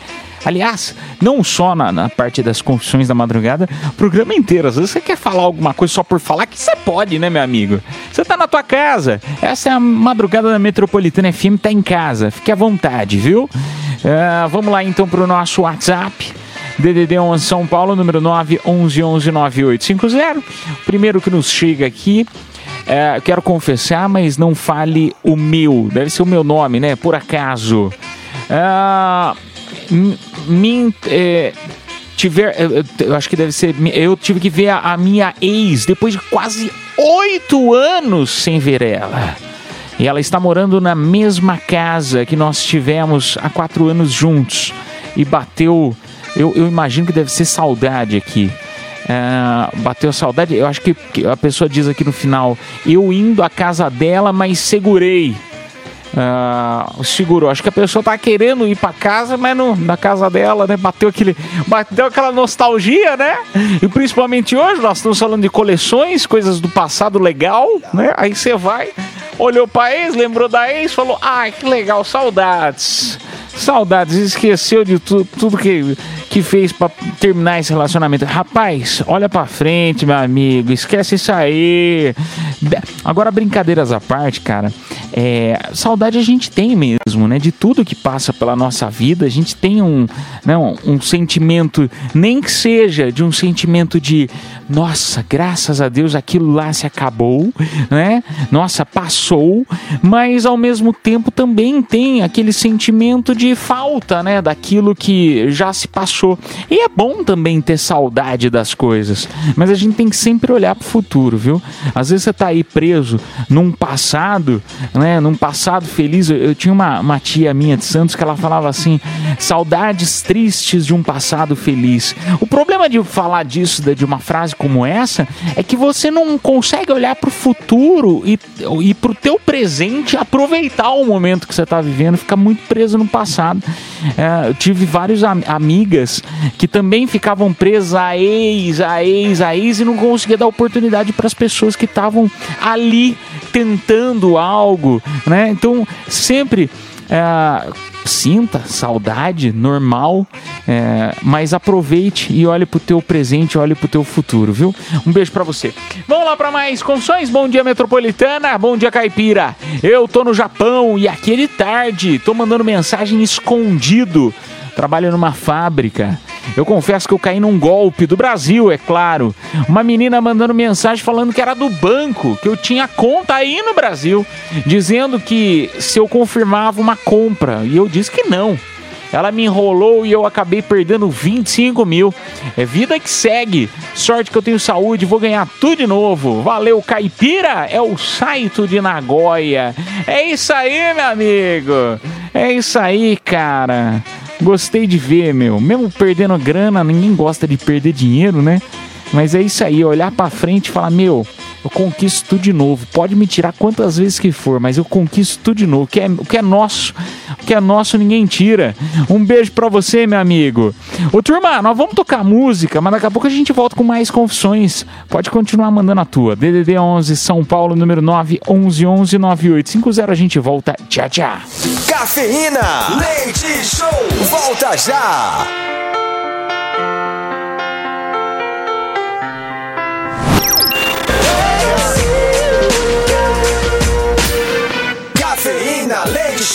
Aliás, não só na, na parte das confissões da madrugada, o programa inteiro. Às vezes você quer falar alguma coisa só por falar, que você pode, né, meu amigo? Você tá na tua casa. Essa é a madrugada da Metropolitana FM, tá em casa. Fique à vontade, viu? Ah, vamos lá então pro nosso WhatsApp. DDD 11 São Paulo, número 9 11 11 9850. O primeiro que nos chega aqui. É, quero confessar, mas não fale o meu. Deve ser o meu nome, né? Por acaso. Ah, me, é, tiver, eu, eu- eu acho que deve ser. Eu tive que ver a, a minha ex depois de quase oito anos sem ver ela. E ela está morando na mesma casa que nós tivemos há quatro anos juntos. E bateu. Eu, eu imagino que deve ser saudade aqui. Ah, bateu saudade. Eu acho que a pessoa diz aqui no final: eu indo à casa dela, mas segurei. Ah, segurou. Acho que a pessoa tá querendo ir pra casa, mas não, na casa dela, né? Bateu aquele, bateu aquela nostalgia, né? E principalmente hoje nós estamos falando de coleções, coisas do passado legal, né? Aí você vai, olhou pra ex, lembrou da ex, falou: "Ai, que legal, saudades". Saudades, esqueceu de tu, tudo que, que fez pra terminar esse relacionamento. Rapaz, olha pra frente, meu amigo, esquece isso aí. Agora, brincadeiras à parte, cara, é, saudade a gente tem mesmo, né? De tudo que passa pela nossa vida, a gente tem um, né, um, um sentimento, nem que seja de um sentimento de nossa, graças a Deus aquilo lá se acabou, né? Nossa, passou, mas ao mesmo tempo também tem aquele sentimento de falta, né? Daquilo que já se passou. E é bom também ter saudade das coisas, mas a gente tem que sempre olhar para o futuro, viu? Às vezes você tá aí preso num passado, né? Num passado feliz. Eu, eu tinha uma, uma tia minha de Santos que ela falava assim: saudades tristes de um passado feliz. O problema de falar disso, de uma frase como essa, é que você não consegue olhar para o futuro e, e para o teu presente aproveitar o momento que você está vivendo, fica muito preso no passado. É, eu tive várias am- amigas que também ficavam presas a ex, a ex, a ex e não conseguia dar oportunidade para as pessoas que estavam ali tentando algo, né? Então sempre é, sinta saudade normal, é, mas aproveite e olhe pro teu presente, olhe pro teu futuro, viu? Um beijo pra você. Vamos lá pra mais confissões. Bom dia metropolitana, bom dia caipira. Eu tô no Japão e aqui é de tarde, tô mandando mensagem escondido. Trabalho numa fábrica. Eu confesso que eu caí num golpe do Brasil, é claro. Uma menina mandando mensagem falando que era do banco, que eu tinha conta aí no Brasil, dizendo que se eu confirmava uma compra. E eu disse que não. Ela me enrolou e eu acabei perdendo 25 mil. É vida que segue. Sorte que eu tenho saúde, vou ganhar tudo de novo. Valeu, Caipira! É o Saito de Nagoya. É isso aí, meu amigo. É isso aí, cara. Gostei de ver, meu. Mesmo perdendo grana, ninguém gosta de perder dinheiro, né? Mas é isso aí, olhar pra frente e falar, meu, eu conquisto tudo de novo. Pode me tirar quantas vezes que for, mas eu conquisto tudo de novo. O que é, o que é nosso, o que é nosso ninguém tira. Um beijo pra você, meu amigo. Ô turma, nós vamos tocar música, mas daqui a pouco a gente volta com mais confissões. Pode continuar mandando a tua. DDD 11 São Paulo, número 9 11 11 9850. A gente volta. Tchau, tchau. Cafeína, leite show, volta já.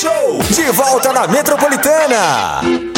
Show, de volta na Metropolitana.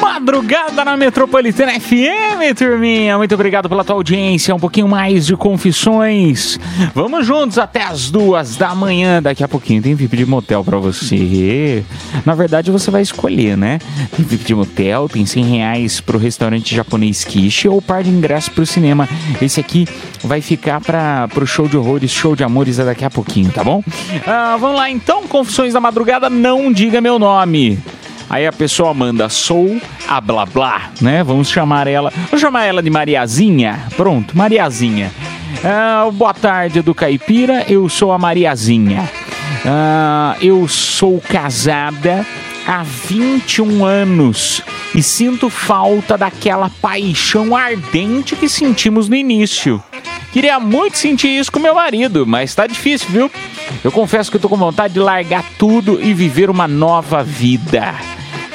Madrugada na Metropolitana FM, turminha. Muito obrigado pela tua audiência. Um pouquinho mais de confissões. Vamos juntos até as duas da manhã. Daqui a pouquinho tem VIP de motel pra você. Na verdade, você vai escolher, né? Tem VIP de motel, tem 100 reais pro restaurante japonês Kishi ou par de ingressos pro cinema. Esse aqui vai ficar para pro show de horrores, show de amores é daqui a pouquinho, tá bom? Ah, vamos lá então, confissões da madrugada. Não diga meu nome. Aí a pessoa manda sou a blá blá, né? Vamos chamar ela. Vou chamar ela de Mariazinha. Pronto, Mariazinha. Ah, boa tarde do Caipira, eu sou a Mariazinha. Ah, eu sou casada há 21 anos e sinto falta daquela paixão ardente que sentimos no início. Queria muito sentir isso com meu marido, mas tá difícil, viu? Eu confesso que eu tô com vontade de largar tudo e viver uma nova vida.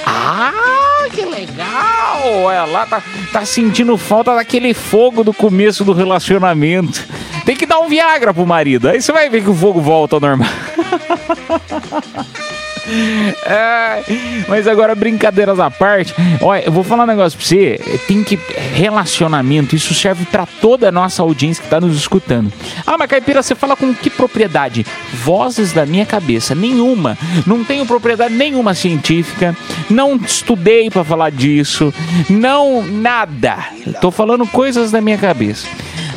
Ah, que legal! Ela tá, tá sentindo falta daquele fogo do começo do relacionamento. Tem que dar um Viagra pro marido, aí você vai ver que o fogo volta ao normal. É, mas agora, brincadeiras à parte, olha, eu vou falar um negócio pra você. Tem que. Relacionamento, isso serve pra toda a nossa audiência que tá nos escutando. Ah, mas Caipira, você fala com que propriedade? Vozes da minha cabeça, nenhuma. Não tenho propriedade nenhuma científica, não estudei pra falar disso, não. nada. Tô falando coisas da minha cabeça.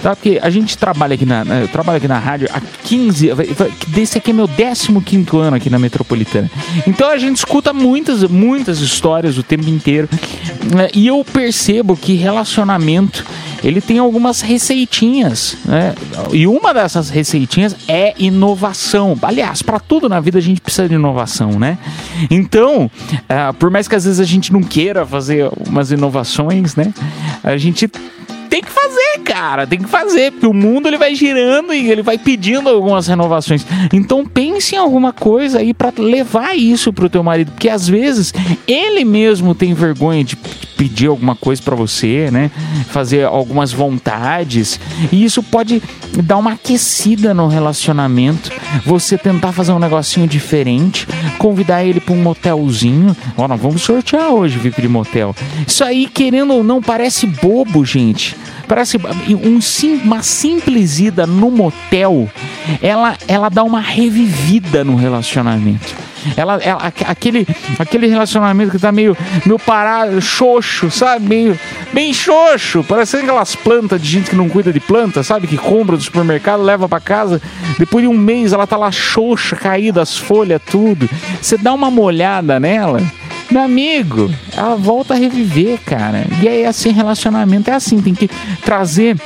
Tá? Porque a gente trabalha aqui na, eu trabalho aqui na rádio há 15, vai- vai- desse aqui é meu 15 ano aqui na Metropolitana. Então a gente escuta muitas, muitas histórias o tempo inteiro. né? E eu percebo que relacionamento ele tem algumas receitinhas, né? E uma dessas receitinhas é inovação. Aliás, para tudo na vida a gente precisa de inovação, né? Então, ah, por mais que às vezes a gente não queira fazer umas inovações, né? A gente tem que fazer, cara, tem que fazer, porque o mundo ele vai girando e ele vai pedindo algumas renovações. Então pense em alguma coisa aí pra levar isso pro teu marido, porque às vezes ele mesmo tem vergonha de pedir alguma coisa pra você, né? Fazer algumas vontades. E isso pode dar uma aquecida no relacionamento. Você tentar fazer um negocinho diferente, convidar ele pra um motelzinho. Ó, nós vamos sortear hoje VIP de motel. Isso aí, querendo ou não, parece bobo, gente. Parece um, uma simples ida no motel, ela, ela dá uma revivida no relacionamento. Ela, ela- aque- aquele, aquele relacionamento que tá meio, meio parado, xoxo, sabe? Meio, bem xoxo. Parece aquelas plantas de gente que não cuida de planta, sabe? Que compra do supermercado, leva pra casa. Depois de um mês ela tá lá xoxa, caída, as folhas, tudo. Você dá uma molhada nela. Meu amigo, ela volta a reviver, cara. E aí, assim, relacionamento é assim, tem que trazer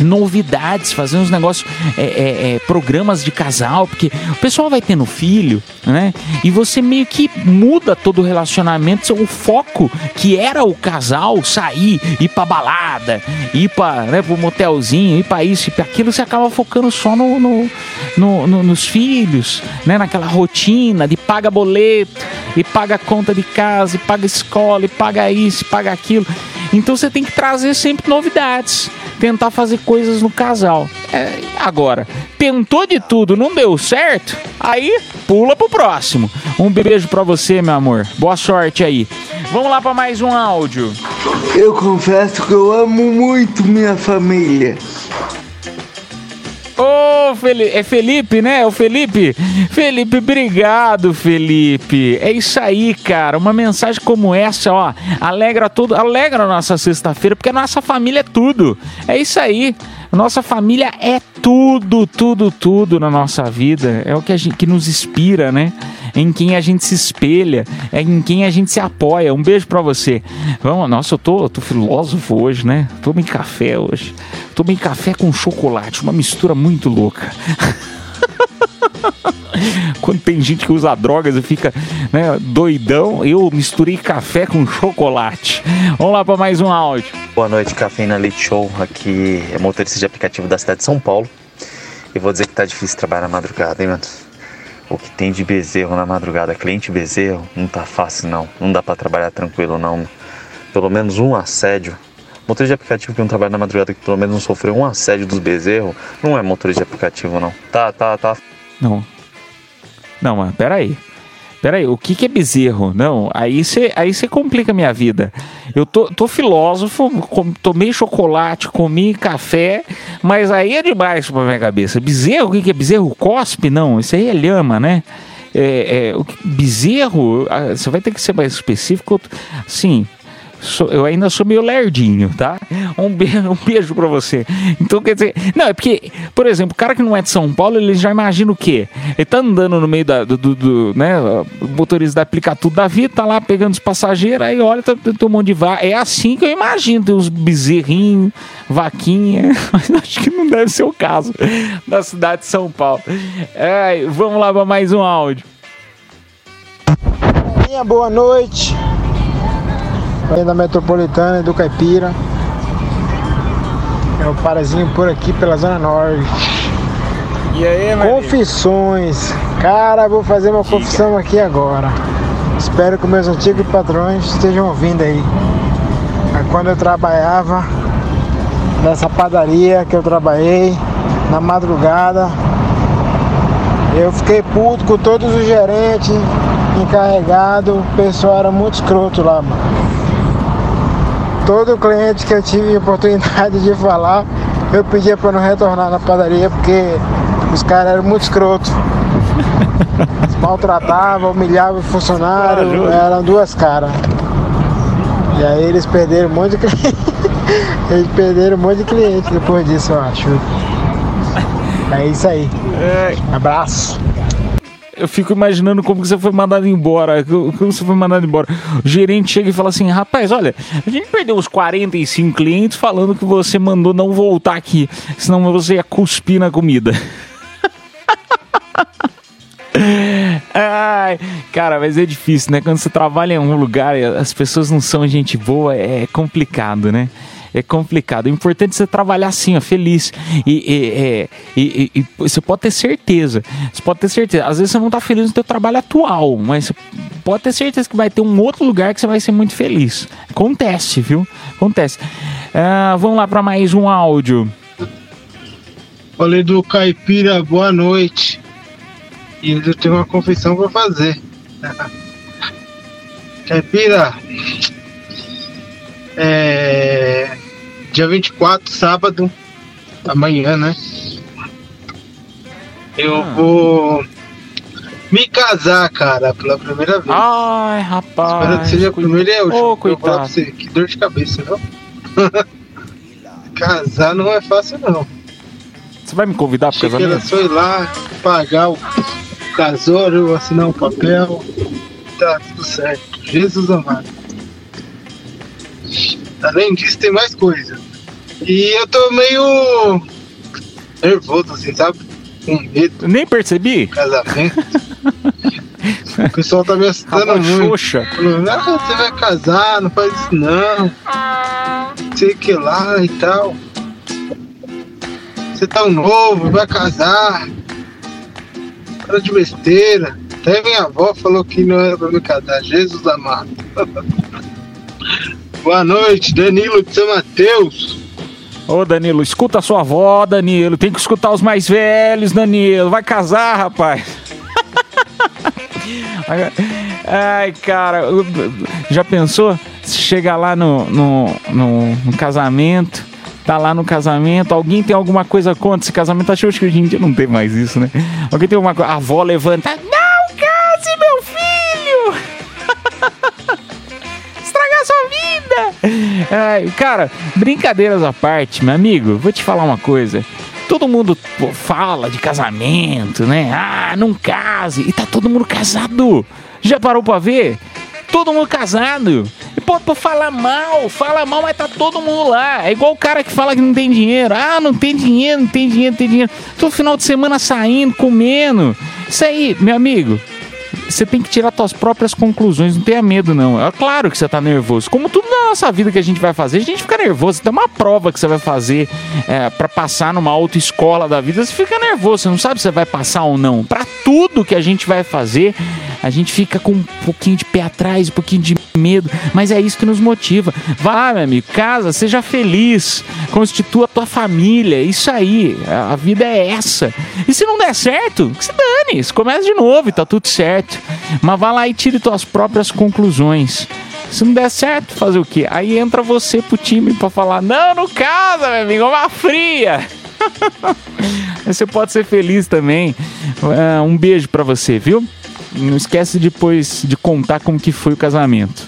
novidades, fazer uns negócios, é, é, é, programas de casal, porque o pessoal vai tendo filho, né? E você meio que muda todo o relacionamento, o foco que era o casal sair, ir pra balada, ir pra, né, pro motelzinho, ir pra isso, ir pra aquilo, você acaba focando só no, no- no- no- nos filhos, né? Naquela rotina de paga boleto, e paga conta de casa, e paga escola, e paga isso, e paga aquilo. Então você tem que trazer sempre novidades, tentar fazer coisas no casal. É, agora, tentou de tudo, não deu certo? Aí pula pro próximo. Um beijo pra você, meu amor. Boa sorte aí. Vamos lá pra mais um áudio. Eu confesso que eu amo muito minha família. Ô, Feli é Felipe, né? É o Felipe? Felipe, obrigado, Felipe. É isso aí, cara. Uma mensagem como essa, ó, alegra tudo, alegra a nossa sexta-feira, porque a nossa família é tudo. É isso aí. Nossa família é tudo, tudo, tudo na nossa vida. É o que, a gente, que nos inspira, né? Em quem a gente se espelha, é em quem a gente se apoia. Um beijo pra você. Vamos, nossa, eu tô, eu tô filósofo hoje, né? Tomei café hoje. Tomei café com chocolate, uma mistura muito louca. Quando tem gente que usa drogas e fica né, doidão, eu misturei café com chocolate. Vamos lá para mais um áudio. Boa noite, Cafeína Leite Show. Aqui é motorista de aplicativo da cidade de São Paulo. E vou dizer que tá difícil trabalhar na madrugada, hein, mano? O que tem de bezerro na madrugada, cliente bezerro, não tá fácil não. Não dá pra trabalhar tranquilo não. Pelo menos um assédio. Motorista de aplicativo que não trabalha na madrugada, que pelo menos não sofreu um assédio dos bezerros, não é motorista de aplicativo não. Tá, tá, tá. Não. Não, mas peraí. Peraí, o que, que é bezerro? Não, aí você aí complica a minha vida. Eu tô, tô filósofo, com- tomei chocolate, comi café, mas aí é demais pra minha cabeça. Bezerro, o que, que é bezerro? Cospe? Não, isso aí é lhama, né? É, é, o que- bezerro, ah, você vai ter que ser mais específico. Sim, eu ainda sou meio lerdinho, tá? Um beijo, um beijo pra você. Então, quer dizer, não, é porque, por exemplo, o cara que não é de São Paulo, ele já imagina o quê? Ele tá andando no meio da, do, do- do, né, o motorista da aplica tudo da vida, tá lá pegando os passageiros, aí olha, tá, um monte de vaca. É assim que eu imagino, tem uns bezerrinhos, vaquinha, mas acho que não deve ser o caso da cidade de São Paulo. É, vamos lá pra mais um áudio. Minha boa noite. Aí da Metropolitana e do Caipira. É o parazinho por aqui pela Zona Norte. E aí, Confissões. Cara, vou fazer uma confissão aqui agora. Espero que meus antigos patrões estejam ouvindo aí. Quando eu trabalhava nessa padaria que eu trabalhei, na madrugada, eu fiquei puto com todos os gerentes, encarregados, o pessoal era muito escroto lá, mano. Todo cliente que eu tive oportunidade de falar, eu pedia para não retornar na padaria porque os caras eram muito escrotos. Maltratavam, humilhavam o funcionário, eram duas caras. E aí eles perderam um monte de cliente. Eles perderam um monte de cliente depois disso, eu acho. É isso aí. Abraço. Eu fico imaginando como que você foi mandado embora. Como você foi mandado embora. O gerente chega e fala assim: rapaz, olha, a gente perdeu uns 45 clientes falando que você mandou não voltar aqui. Senão você ia cuspir na comida. Ai, cara, mas é difícil, né? Quando você trabalha em um lugar e as pessoas não são gente boa, é complicado, né? É complicado. O importante é você trabalhar assim, ó, feliz. E, é, e- e- e você pode ter certeza. Você pode ter certeza. Às vezes você não tá feliz no seu trabalho atual, mas você pode ter certeza que vai ter um outro lugar que você vai ser muito feliz. Acontece, viu? Acontece. Ah, vamos lá para mais um áudio. Falei do Caipira, boa noite. E eu tenho uma confissão pra fazer. Caipira, é. Dia 24, sábado, amanhã, né? Eu vou me casar, cara, pela primeira vez. Ai, rapaz. Espero que seja a primeira e a última. Ô, Eu vou pra você, que dor de cabeça, viu? Casar não é fácil, não. Você vai me convidar pro era casamento? só ir lá, pagar o casório, assinar um papel. Tá tudo certo. Jesus amado. Além disso, tem mais coisa. E eu tô meio nervoso, assim, sabe? Com medo. Nem percebi. Casamento. o pessoal tá me assustando muito. xoxa. Falando, ah, você vai casar, não faz isso não. Sei que lá e tal. Você tá um novo, vai casar. Cara de besteira. Até minha avó falou que não era pra me casar. Jesus amado. Boa noite, Danilo de São Mateus. Ô, Danilo, escuta a sua avó, Danilo. Tem que escutar os mais velhos, Danilo. Vai casar, rapaz. Ai, cara, já pensou? Se chegar lá no, no, no, no casamento, tá lá no casamento, alguém tem alguma coisa contra esse casamento? Acho que hoje em dia não tem mais isso, né? Alguém tem alguma coisa. A avó levanta. Não Ai, cara, brincadeiras à parte, meu amigo, vou te falar uma coisa. Todo mundo pô, fala de casamento, né? Ah, não case. E tá todo mundo casado. Já parou pra ver? Todo mundo casado. E pô, pô, fala mal, fala mal, mas tá todo mundo lá. É igual o cara que fala que não tem dinheiro. Ah, não tem dinheiro, não tem dinheiro, não tem dinheiro. Todo final de semana saindo, comendo. Isso aí, meu amigo, você tem que tirar suas próprias conclusões, não tenha medo, não. É claro que você tá nervoso. Como tudo na nossa vida que a gente vai fazer, a gente fica nervoso. Tem uma prova que você vai fazer é, para passar numa autoescola da vida, você fica nervoso, você não sabe se você vai passar ou não. Para tudo que a gente vai fazer, a gente fica com um pouquinho de pé atrás, um pouquinho de medo, mas é isso que nos motiva. Vá lá, meu amigo, casa, seja feliz, constitua a tua família, isso aí, a vida é essa. E se não der certo, que se dane, se começa de novo e tá tudo certo. Mas vá lá e tire tuas próprias conclusões. Se não der certo, fazer o quê? Aí entra você pro time pra falar: Não, não casa, meu amigo, é uma fria. Você pode ser feliz também. É, um beijo pra você, viu? Não esquece depois de contar como que foi o casamento.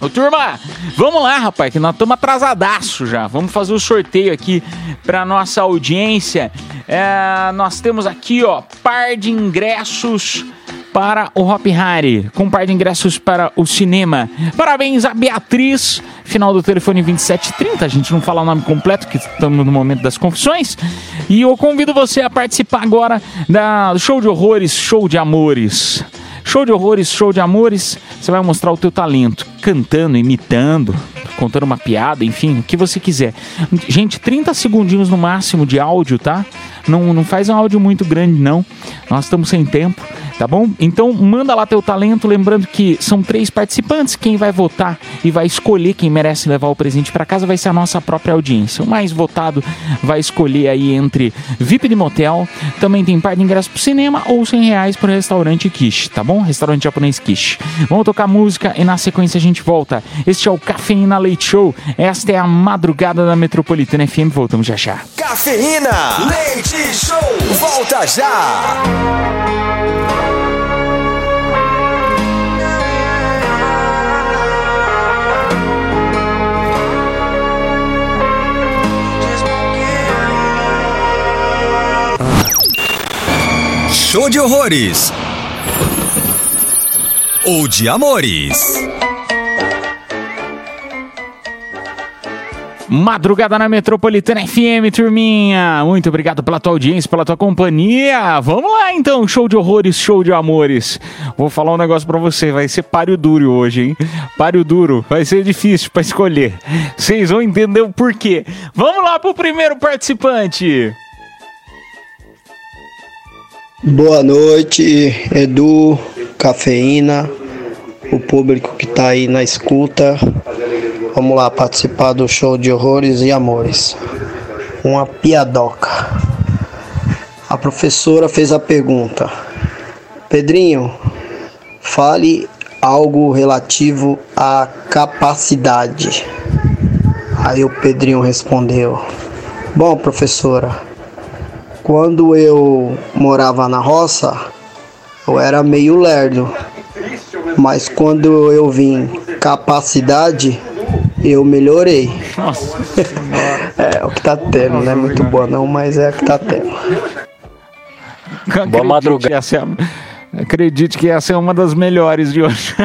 Ô turma, vamos lá, rapaz, que nós estamos atrasadaço já. Vamos fazer o sorteio aqui para nossa audiência. É, nós temos aqui, ó, par de ingressos para o Hop Harry, com um par de ingressos para o cinema. Parabéns a Beatriz, final do telefone 2730, a gente não fala o nome completo, que estamos no momento das confissões. E eu convido você a participar agora da show de horrores, show de amores. Show de horrores, show de amores, você vai mostrar o teu talento, cantando, imitando, contando uma piada, enfim, o que você quiser. Gente, 30 segundinhos no máximo de áudio, tá? Não, não faz um áudio muito grande, não. Nós estamos sem tempo, tá bom? Então manda lá teu talento, lembrando que são três participantes. Quem vai votar e vai escolher quem merece levar o presente para casa vai ser a nossa própria audiência. O mais votado vai escolher aí entre VIP de motel, também tem par de ingresso pro cinema ou 100 reais pro restaurante Kish, tá bom? Restaurante japonês Kish. Vamos tocar música e na sequência a gente volta. Este é o Cafeína Leite Show. Esta é a madrugada da Metropolitana FM. Voltamos já já. Cafeína, leite show, volta já. Show de horrores. Ou de amores. Madrugada na Metropolitana FM, turminha. Muito obrigado pela tua audiência, pela tua companhia. Vamos lá então, show de horrores, show de amores. Vou falar um negócio pra você, vai ser páreo duro hoje, hein? Páreo duro, vai ser difícil pra escolher. Vocês vão entender o porquê. Vamos lá pro primeiro participante. Boa noite, Edu, Cafeína, o público que tá aí na escuta. Vamos lá participar do show de horrores e amores. Uma piadoca. A professora fez a pergunta: Pedrinho, fale algo relativo à capacidade. Aí o Pedrinho respondeu: Bom, professora, quando eu morava na roça, eu era meio lerdo. Mas quando eu vim capacidade, eu melhorei. é o que tá tendo, não é muito boa não, mas é o que tá tendo. Boa madrugada. É a- Acredite que essa é uma das melhores de hoje.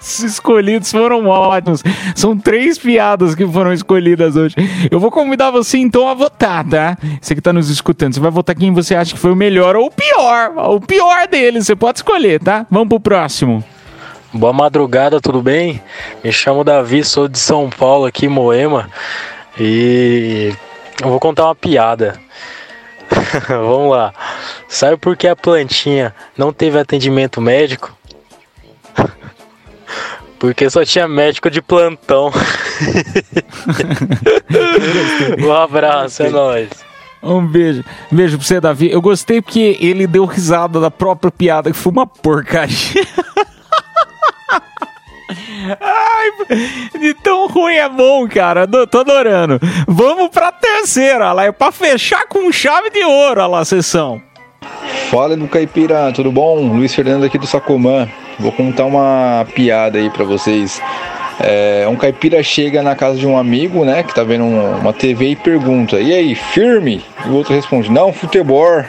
Os escolhidos foram ótimos. São três piadas que foram escolhidas hoje. Eu vou convidar você então a votar, tá? Você que tá nos escutando, você vai votar quem você acha que foi o melhor ou o pior. O pior deles, você pode escolher, tá? Vamos pro próximo. Boa madrugada, tudo bem? Me chamo Davi, sou de São Paulo, aqui, Moema. E eu vou contar uma piada. Vamos lá. Sabe por que a plantinha não teve atendimento médico? Porque só tinha médico de plantão. um abraço, é nóis. Um beijo. Um beijo pra você, Davi. Eu gostei porque ele deu risada da própria piada, que foi uma porcaria. Ai, de tão ruim é bom, cara. Tô tô adorando. Vamos pra terceira, lá. Pra fechar com chave de ouro, lá, a sessão. Fala do Caipira, tudo bom? Luiz Fernando aqui do Sacomã. Vou contar uma piada aí pra vocês. É, um caipira chega na casa de um amigo, né, que tá vendo um- uma TV e pergunta: E aí, firme? E o outro responde: Não, futebol.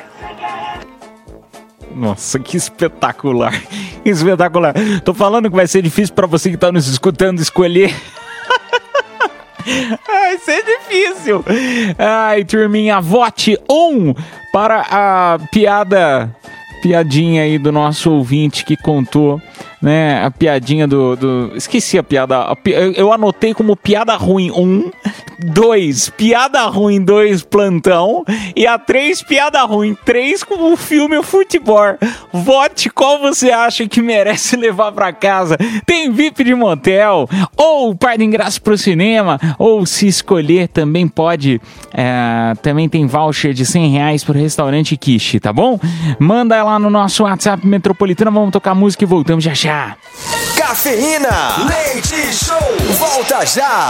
Nossa, que espetacular. Que espetacular. Tô falando que vai ser difícil pra você que tá nos escutando escolher. Vai ser difícil. Ai, turminha, vote um para a piada. Piadinha aí do nosso ouvinte que contou, né? A piadinha do. do- esqueci a piada. eu anotei como piada ruim um, dois, piada ruim dois, plantão. E a três, piada ruim três, com o filme Futebol. Vote qual você acha que merece levar pra casa. Tem VIP de motel, ou par de ingresso pro cinema, ou se escolher também pode. é, também tem voucher de 100 reais pro restaurante Kishi, tá bom? Manda lá no nosso WhatsApp Metropolitana, vamos tocar música e voltamos já já. Cafeína, leite show, volta já.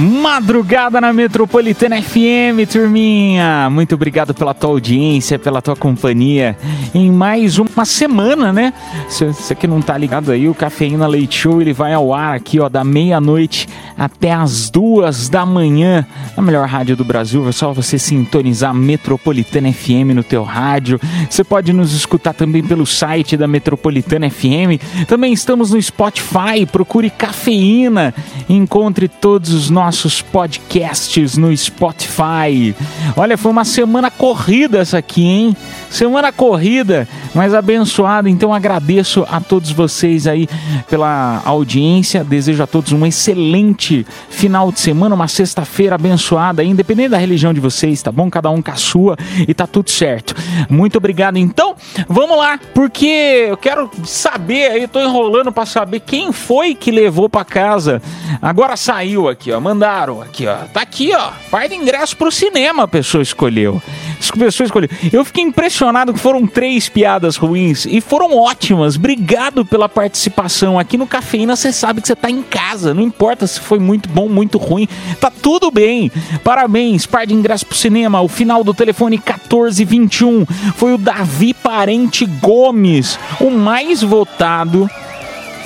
Madrugada na Metropolitana FM, turminha. Muito obrigado pela tua audiência, pela tua companhia em mais uma semana, né? Você que não tá ligado aí, o Cafeína Leite Show ele vai ao ar aqui, ó, da meia-noite até as duas da manhã, na melhor rádio do Brasil. É só você sintonizar Metropolitana FM no teu rádio. Você pode nos escutar também pelo site da Metropolitana FM. Também estamos no Spotify. Procure Cafeína. Encontre todos os nossos podcasts no Spotify. Olha, foi uma semana corrida essa aqui, hein? Semana corrida, mas abençoada. Então agradeço a todos vocês aí pela audiência. Desejo a todos um excelente final de semana, uma sexta-feira abençoada, independente da religião de vocês, tá bom? Cada um com a sua e tá tudo certo. Muito obrigado. Então, vamos lá, porque eu quero saber aí, tô enrolando para saber quem foi que levou para casa. Agora saiu aqui, ó, mandaram aqui, ó. Tá aqui, ó. Par de ingresso pro cinema a pessoa escolheu. A pessoa escolheu. Eu fiquei impressionado que foram três piadas ruins e foram ótimas. Obrigado pela participação aqui no Cafeína. Você sabe que você tá em casa, não importa se foi muito bom, muito ruim, tá tudo bem. Parabéns, par de ingresso pro cinema. O final do telefone 1421 foi o Davi Parente Gomes, o mais votado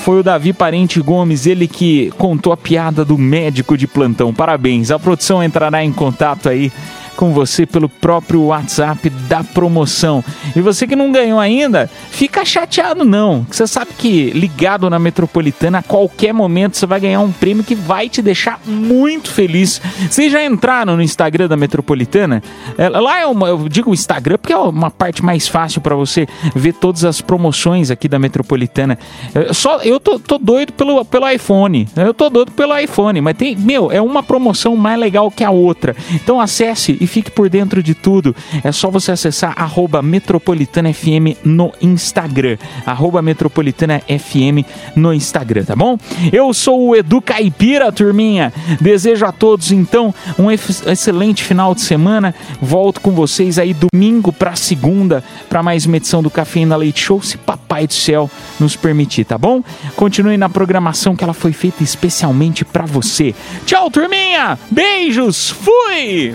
foi o Davi Parente Gomes, ele que contou a piada do médico de plantão. Parabéns. A produção entrará em contato aí com você pelo próprio WhatsApp da promoção. E você que não ganhou ainda, fica chateado não. Você sabe que ligado na Metropolitana, a qualquer momento você vai ganhar um prêmio que vai te deixar muito feliz. Vocês já entraram no Instagram da Metropolitana? É, lá é uma, eu digo Instagram porque é uma parte mais fácil para você ver todas as promoções aqui da Metropolitana. É, Só eu tô, tô doido pelo, pelo iPhone. Eu tô doido pelo iPhone, mas tem, meu, é uma promoção mais legal que a outra. Então acesse e fique por dentro de tudo. É só você acessar arroba Metropolitana FM no Instagram. Arroba Metropolitana FM no Instagram, tá bom? Eu sou o Edu Caipira, turminha. Desejo a todos, então, um ex- excelente final de semana. Volto com vocês aí domingo pra segunda para mais uma edição do Cafeína Leite Show, se papai do céu nos permitir, tá bom? Continue na programação que ela foi feita especialmente pra você. Tchau, turminha! Beijos! Fui!